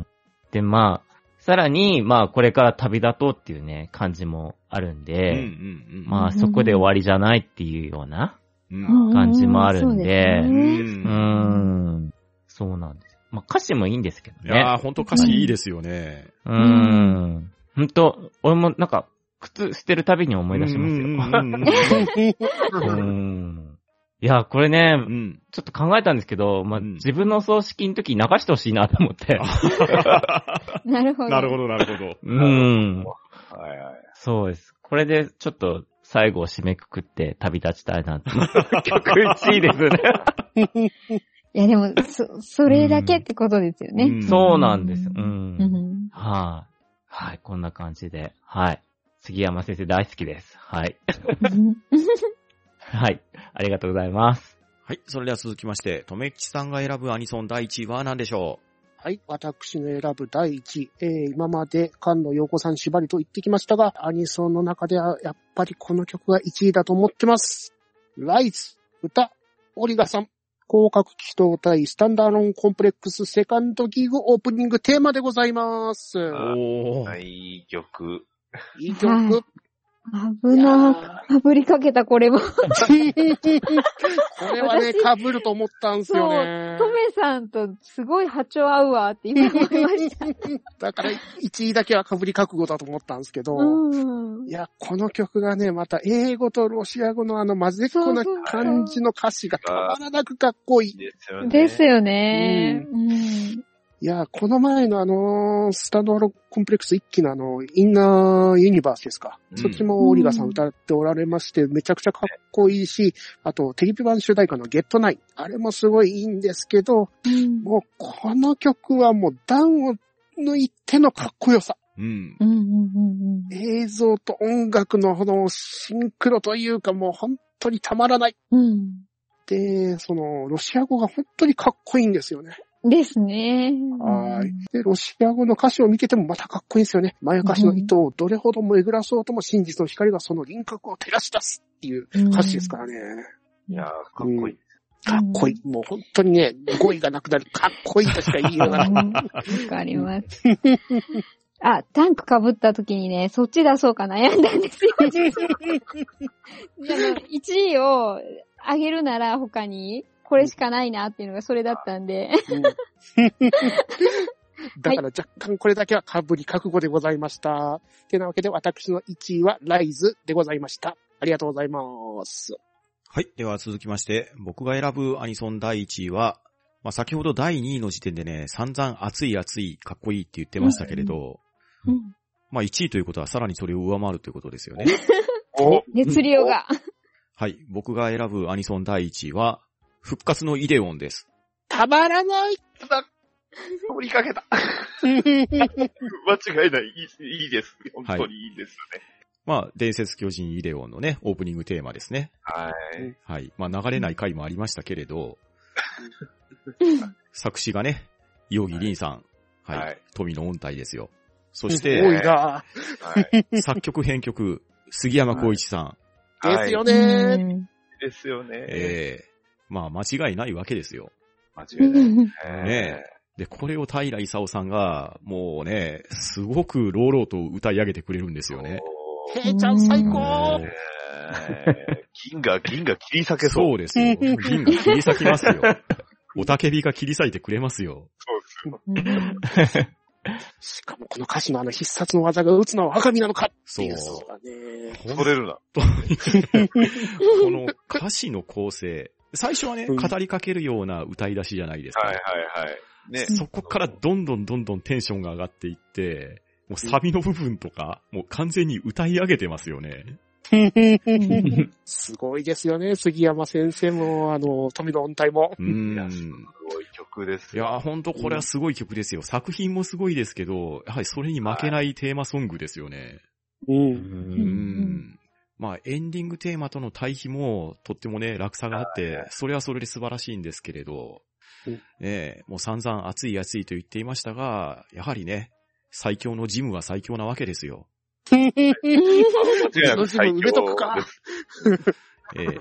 ん。で、まあ、さらに、まあ、これから旅立とうっていうね、感じもあるんうんで、うんまあ、そこで終わりじゃないっていうような、感じもあるんでそうん。ん。そうなんです。まあ、歌詞もいいんですけどいやー、ね。ほんと歌詞いいですよね。うーん。ほんと、俺もなんか、靴捨てるたびに思い出しますよ。うんいや、これね、うん。ちょっと考えたんですけど、まあ、うん自分の葬式の時に流してほしいなと思って。なるほど。なるほど、なるほど。うん。はいはい。そうです。これでちょっと最後を締めくくって旅立ちたいなって。曲1位ですね。いやでも、そ、それだけってことですよね。うんそうなんですよ。う。うんん。はい、はい、こんな感じで。はい。杉山先生大好きです。はい。はい。ありがとうございます。はい。それでは続きまして、とめきちさんが選ぶアニソン第1位は何でしょはい。私の選ぶ第1位。えー、今まで菅野陽子さん縛りと言ってきましたが、アニソンの中ではやっぱりこの曲が1位だと思ってます。ライズ、歌、オリガさん、広角機動隊スタンダーロンコンプレックスセカンドギグオープニングテーマでございます。うおー。いい曲。いい曲。はい危なかぶりかけたこれも。これはね、被ると思ったんですよね。トメさんとすごい波長合うわって今思いました。だから、1位だけは被り覚悟だと思ったんですけど、うんい。や、この曲がね、また英語とロシア語のあの混ぜっこな感じの歌詞がたまらなくかっこいい。ですよね。ですよね。うん。いや、この前のあの、スタンドアロコンプレックス一期のあの、インナーユニバースですか。うんそっちもオリガさん歌っておられまして、めちゃくちゃかっこいいし、あと、テレビ版主題歌のゲットナイン。あれもすごいいいんですけど、うんもうこの曲はもう段を抜いてのかっこよさ。うん映像と音楽のこのシンクロというかもう本当にたまらない。うん。で、その、ロシア語が本当にかっこいいんですよね。ですね。はい。で、ロシア語の歌詞を見ててもまたかっこいいんですよね。前歌詞の糸をどれほどもえぐらそうとも真実の光がその輪郭を照らし出すっていう歌詞ですからね。いやー、かっこいい。かっこいい。もう本当にね、語彙がなくなる。かっこいいとしか言いようがない。うんわかります。あ、タンク被った時にね、そっち出そうか悩んだんですよ。でも、1位を上げるなら他に、これしかないなっていうのがそれだったんで。うんだから若干これだけはかぶり覚悟でございました。てなわけで私の1位はライズでございました。ありがとうございます。はい。では続きまして、僕が選ぶアニソン第1位は、まあ、先ほど第2位の時点でね、散々熱い熱い、かっこいいって言ってましたけれど、うんまあ1位ということはさらにそれを上回るということですよね。お熱量が。はい。僕が選ぶアニソン第1位は、復活のイデオンです。たまらない振りかけた。間違いない。いいいいです。本当にいいですね。まあ、伝説巨人イデオンのね、オープニングテーマですね。はい。はい。まあ、流れない回もありましたけれど、作詞がね、ヨギリンさん。はい。はい富の音体ですよ。そし多て、いなはい。作曲編曲、杉山浩一さん。ですよはいね。うんですよね。ええまあ、間違いないわけですよ。間違いない。ねえで、これを平勲さんが、もうね、すごく朗々と歌い上げてくれるんですよね。ヘイちゃん最お高銀が、銀が切り裂けそう。そうですよ。銀が切り裂きますよ。おたけびが切り裂いてくれますよ。うんしかもこの歌詞のあの必殺の技が打つのは赤身なのかってそういうね。本取れるな。この歌詞の構成。最初はね、うん語りかけるような歌い出しじゃないですか。はいはいはい。ね。そこからどんどんどんどんテンションが上がっていって、もうサビの部分とか、もう完全に歌い上げてますよね。すごいですよね。杉山先生も、あの、富の音体も。うん。すごい曲ですよ。いやー、ほんとこれはすごい曲ですよ。作品もすごいですけど、やはりそれに負けないテーマソングですよね。う。うん。うんん。まあ、エンディングテーマとの対比もとってもね、落差があって、それはそれで素晴らしいんですけれどうん、ねえ、もう散々熱い熱いと言っていましたが、やはりね、最強のジムは最強なわけですよ。間違いなく最埋めとくか。ええ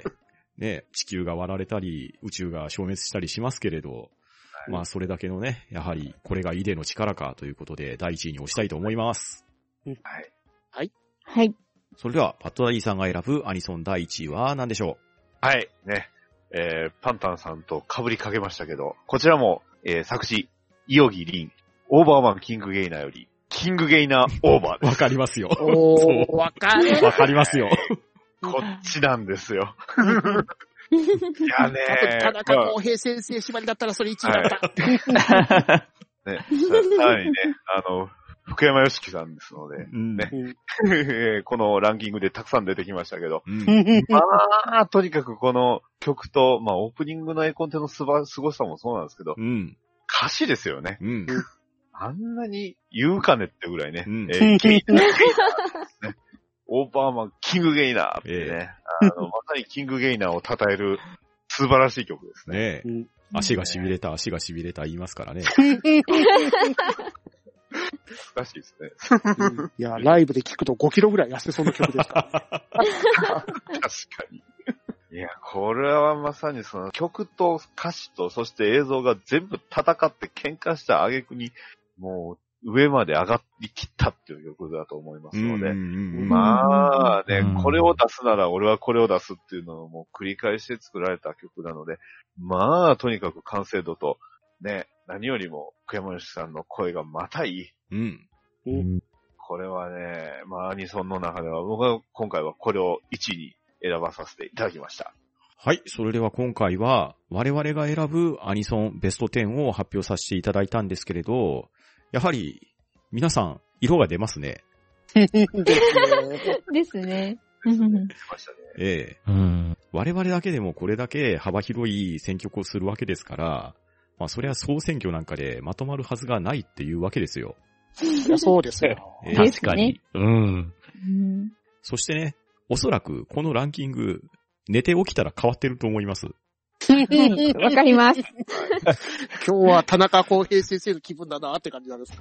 ね、地球が割られたり、宇宙が消滅したりしますけれど、まあそれだけのね、やはりこれがイデの力かということで第一位に押したいと思います。はい。はい。それでは、パッドダディさんが選ぶアニソン第一位は何でしょはい。ね。えー、パンタンさんと被りかけましたけど、こちらも、えー、作詞、イオギリン、オーバーマンキングゲイナーより、キングゲイナーオーバーうわです。かりますよ。おわかる。う。わかりますよ。こっちなんですよ。いやね田中康平先生縛りだったらそれ一位だった。ね、ささらにね、あの、福山よしきさんですので、うん。ね このランキングでたくさん出てきましたけど、うん。まあ、とにかくこの曲と、まあ、オープニングの絵コンテのすば、凄さもそうなんですけど、うん。歌詞ですよね。うん。あんなに言うかねってぐらいね。オーバーマン、キングゲイナーってね、あの、まさにキングゲイナーを称える素晴らしい曲ですね。ね足が痺れた、足が痺れた言いますからね。難しいですね。いや、ライブで聞くと5キロぐらい痩せそうな曲ですから。確かに。いや、これはまさにその曲と歌詞と、そして映像が全部戦って喧嘩した挙句に、もう上まで上がりきったっていう曲だと思いますので、うんまあね、うんこれを出すなら俺はこれを出すっていうのをもう繰り返して作られた曲なので、まあとにかく完成度と、ね、何よりも福山よしさんの声がまたいい。うん。うんこれはね、まあアニソンの中では僕は今回はこれを1位に選ばさせていただきました。はい。それでは今回は、我々が選ぶアニソンベスト10を発表させていただいたんですけれど、やはり、皆さん、色が出ますね。ですねですね。出ましたね。ええうん。我々だけでもこれだけ幅広い選曲をするわけですから、まあそれは総選挙なんかでまとまるはずがないっていうわけですよ。そうですよ。確かに。うん。うんそしてね、おそらくこのランキング、寝て起きたら変わってると思います。はい。わかります。今日は田中康平先生の気分だなって感じなんです。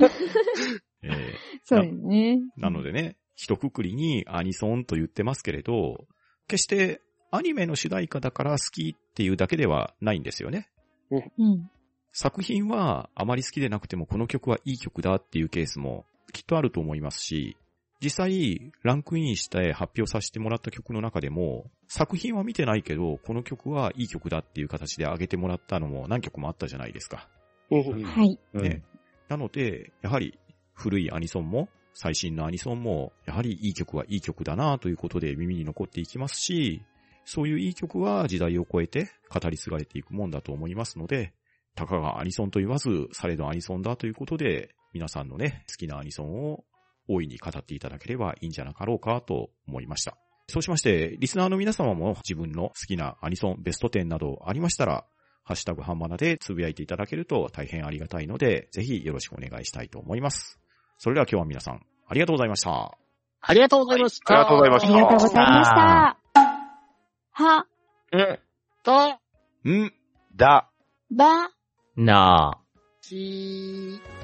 ええそうですね。なのでね、一括りにアニソンと言ってますけれど、決してアニメの主題歌だから好きっていうだけではないんですよね。うん。作品はあまり好きでなくてもこの曲はいい曲だっていうケースもきっとあると思いますし、実際ランクインして発表させてもらった曲の中でも、作品は見てないけど、この曲はいい曲だっていう形で上げてもらったのも何曲もあったじゃないですか。うんはい。ね。なので、やはり古いアニソンも最新のアニソンも、やはりいい曲はいい曲だなということで耳に残っていきますし、そういういい曲は時代を超えて語り継がれていくもんだと思いますので、たかがアニソンと言わず、されどアニソンだということで、皆さんのね、好きなアニソンを大いに語っていただければいいんじゃなかろうかと思いました。そうしまして、リスナーの皆様も自分の好きなアニソンベスト10などありましたら、ハッシュタグハンマナでつぶやいていただけると大変ありがたいので、ぜひよろしくお願いしたいと思います。それでは今日は皆さん、ありがとうございました。ありがとうございました。はいありがとうございましたありがとうございました。は、うん。た、んだ。ば、なあ。ちー。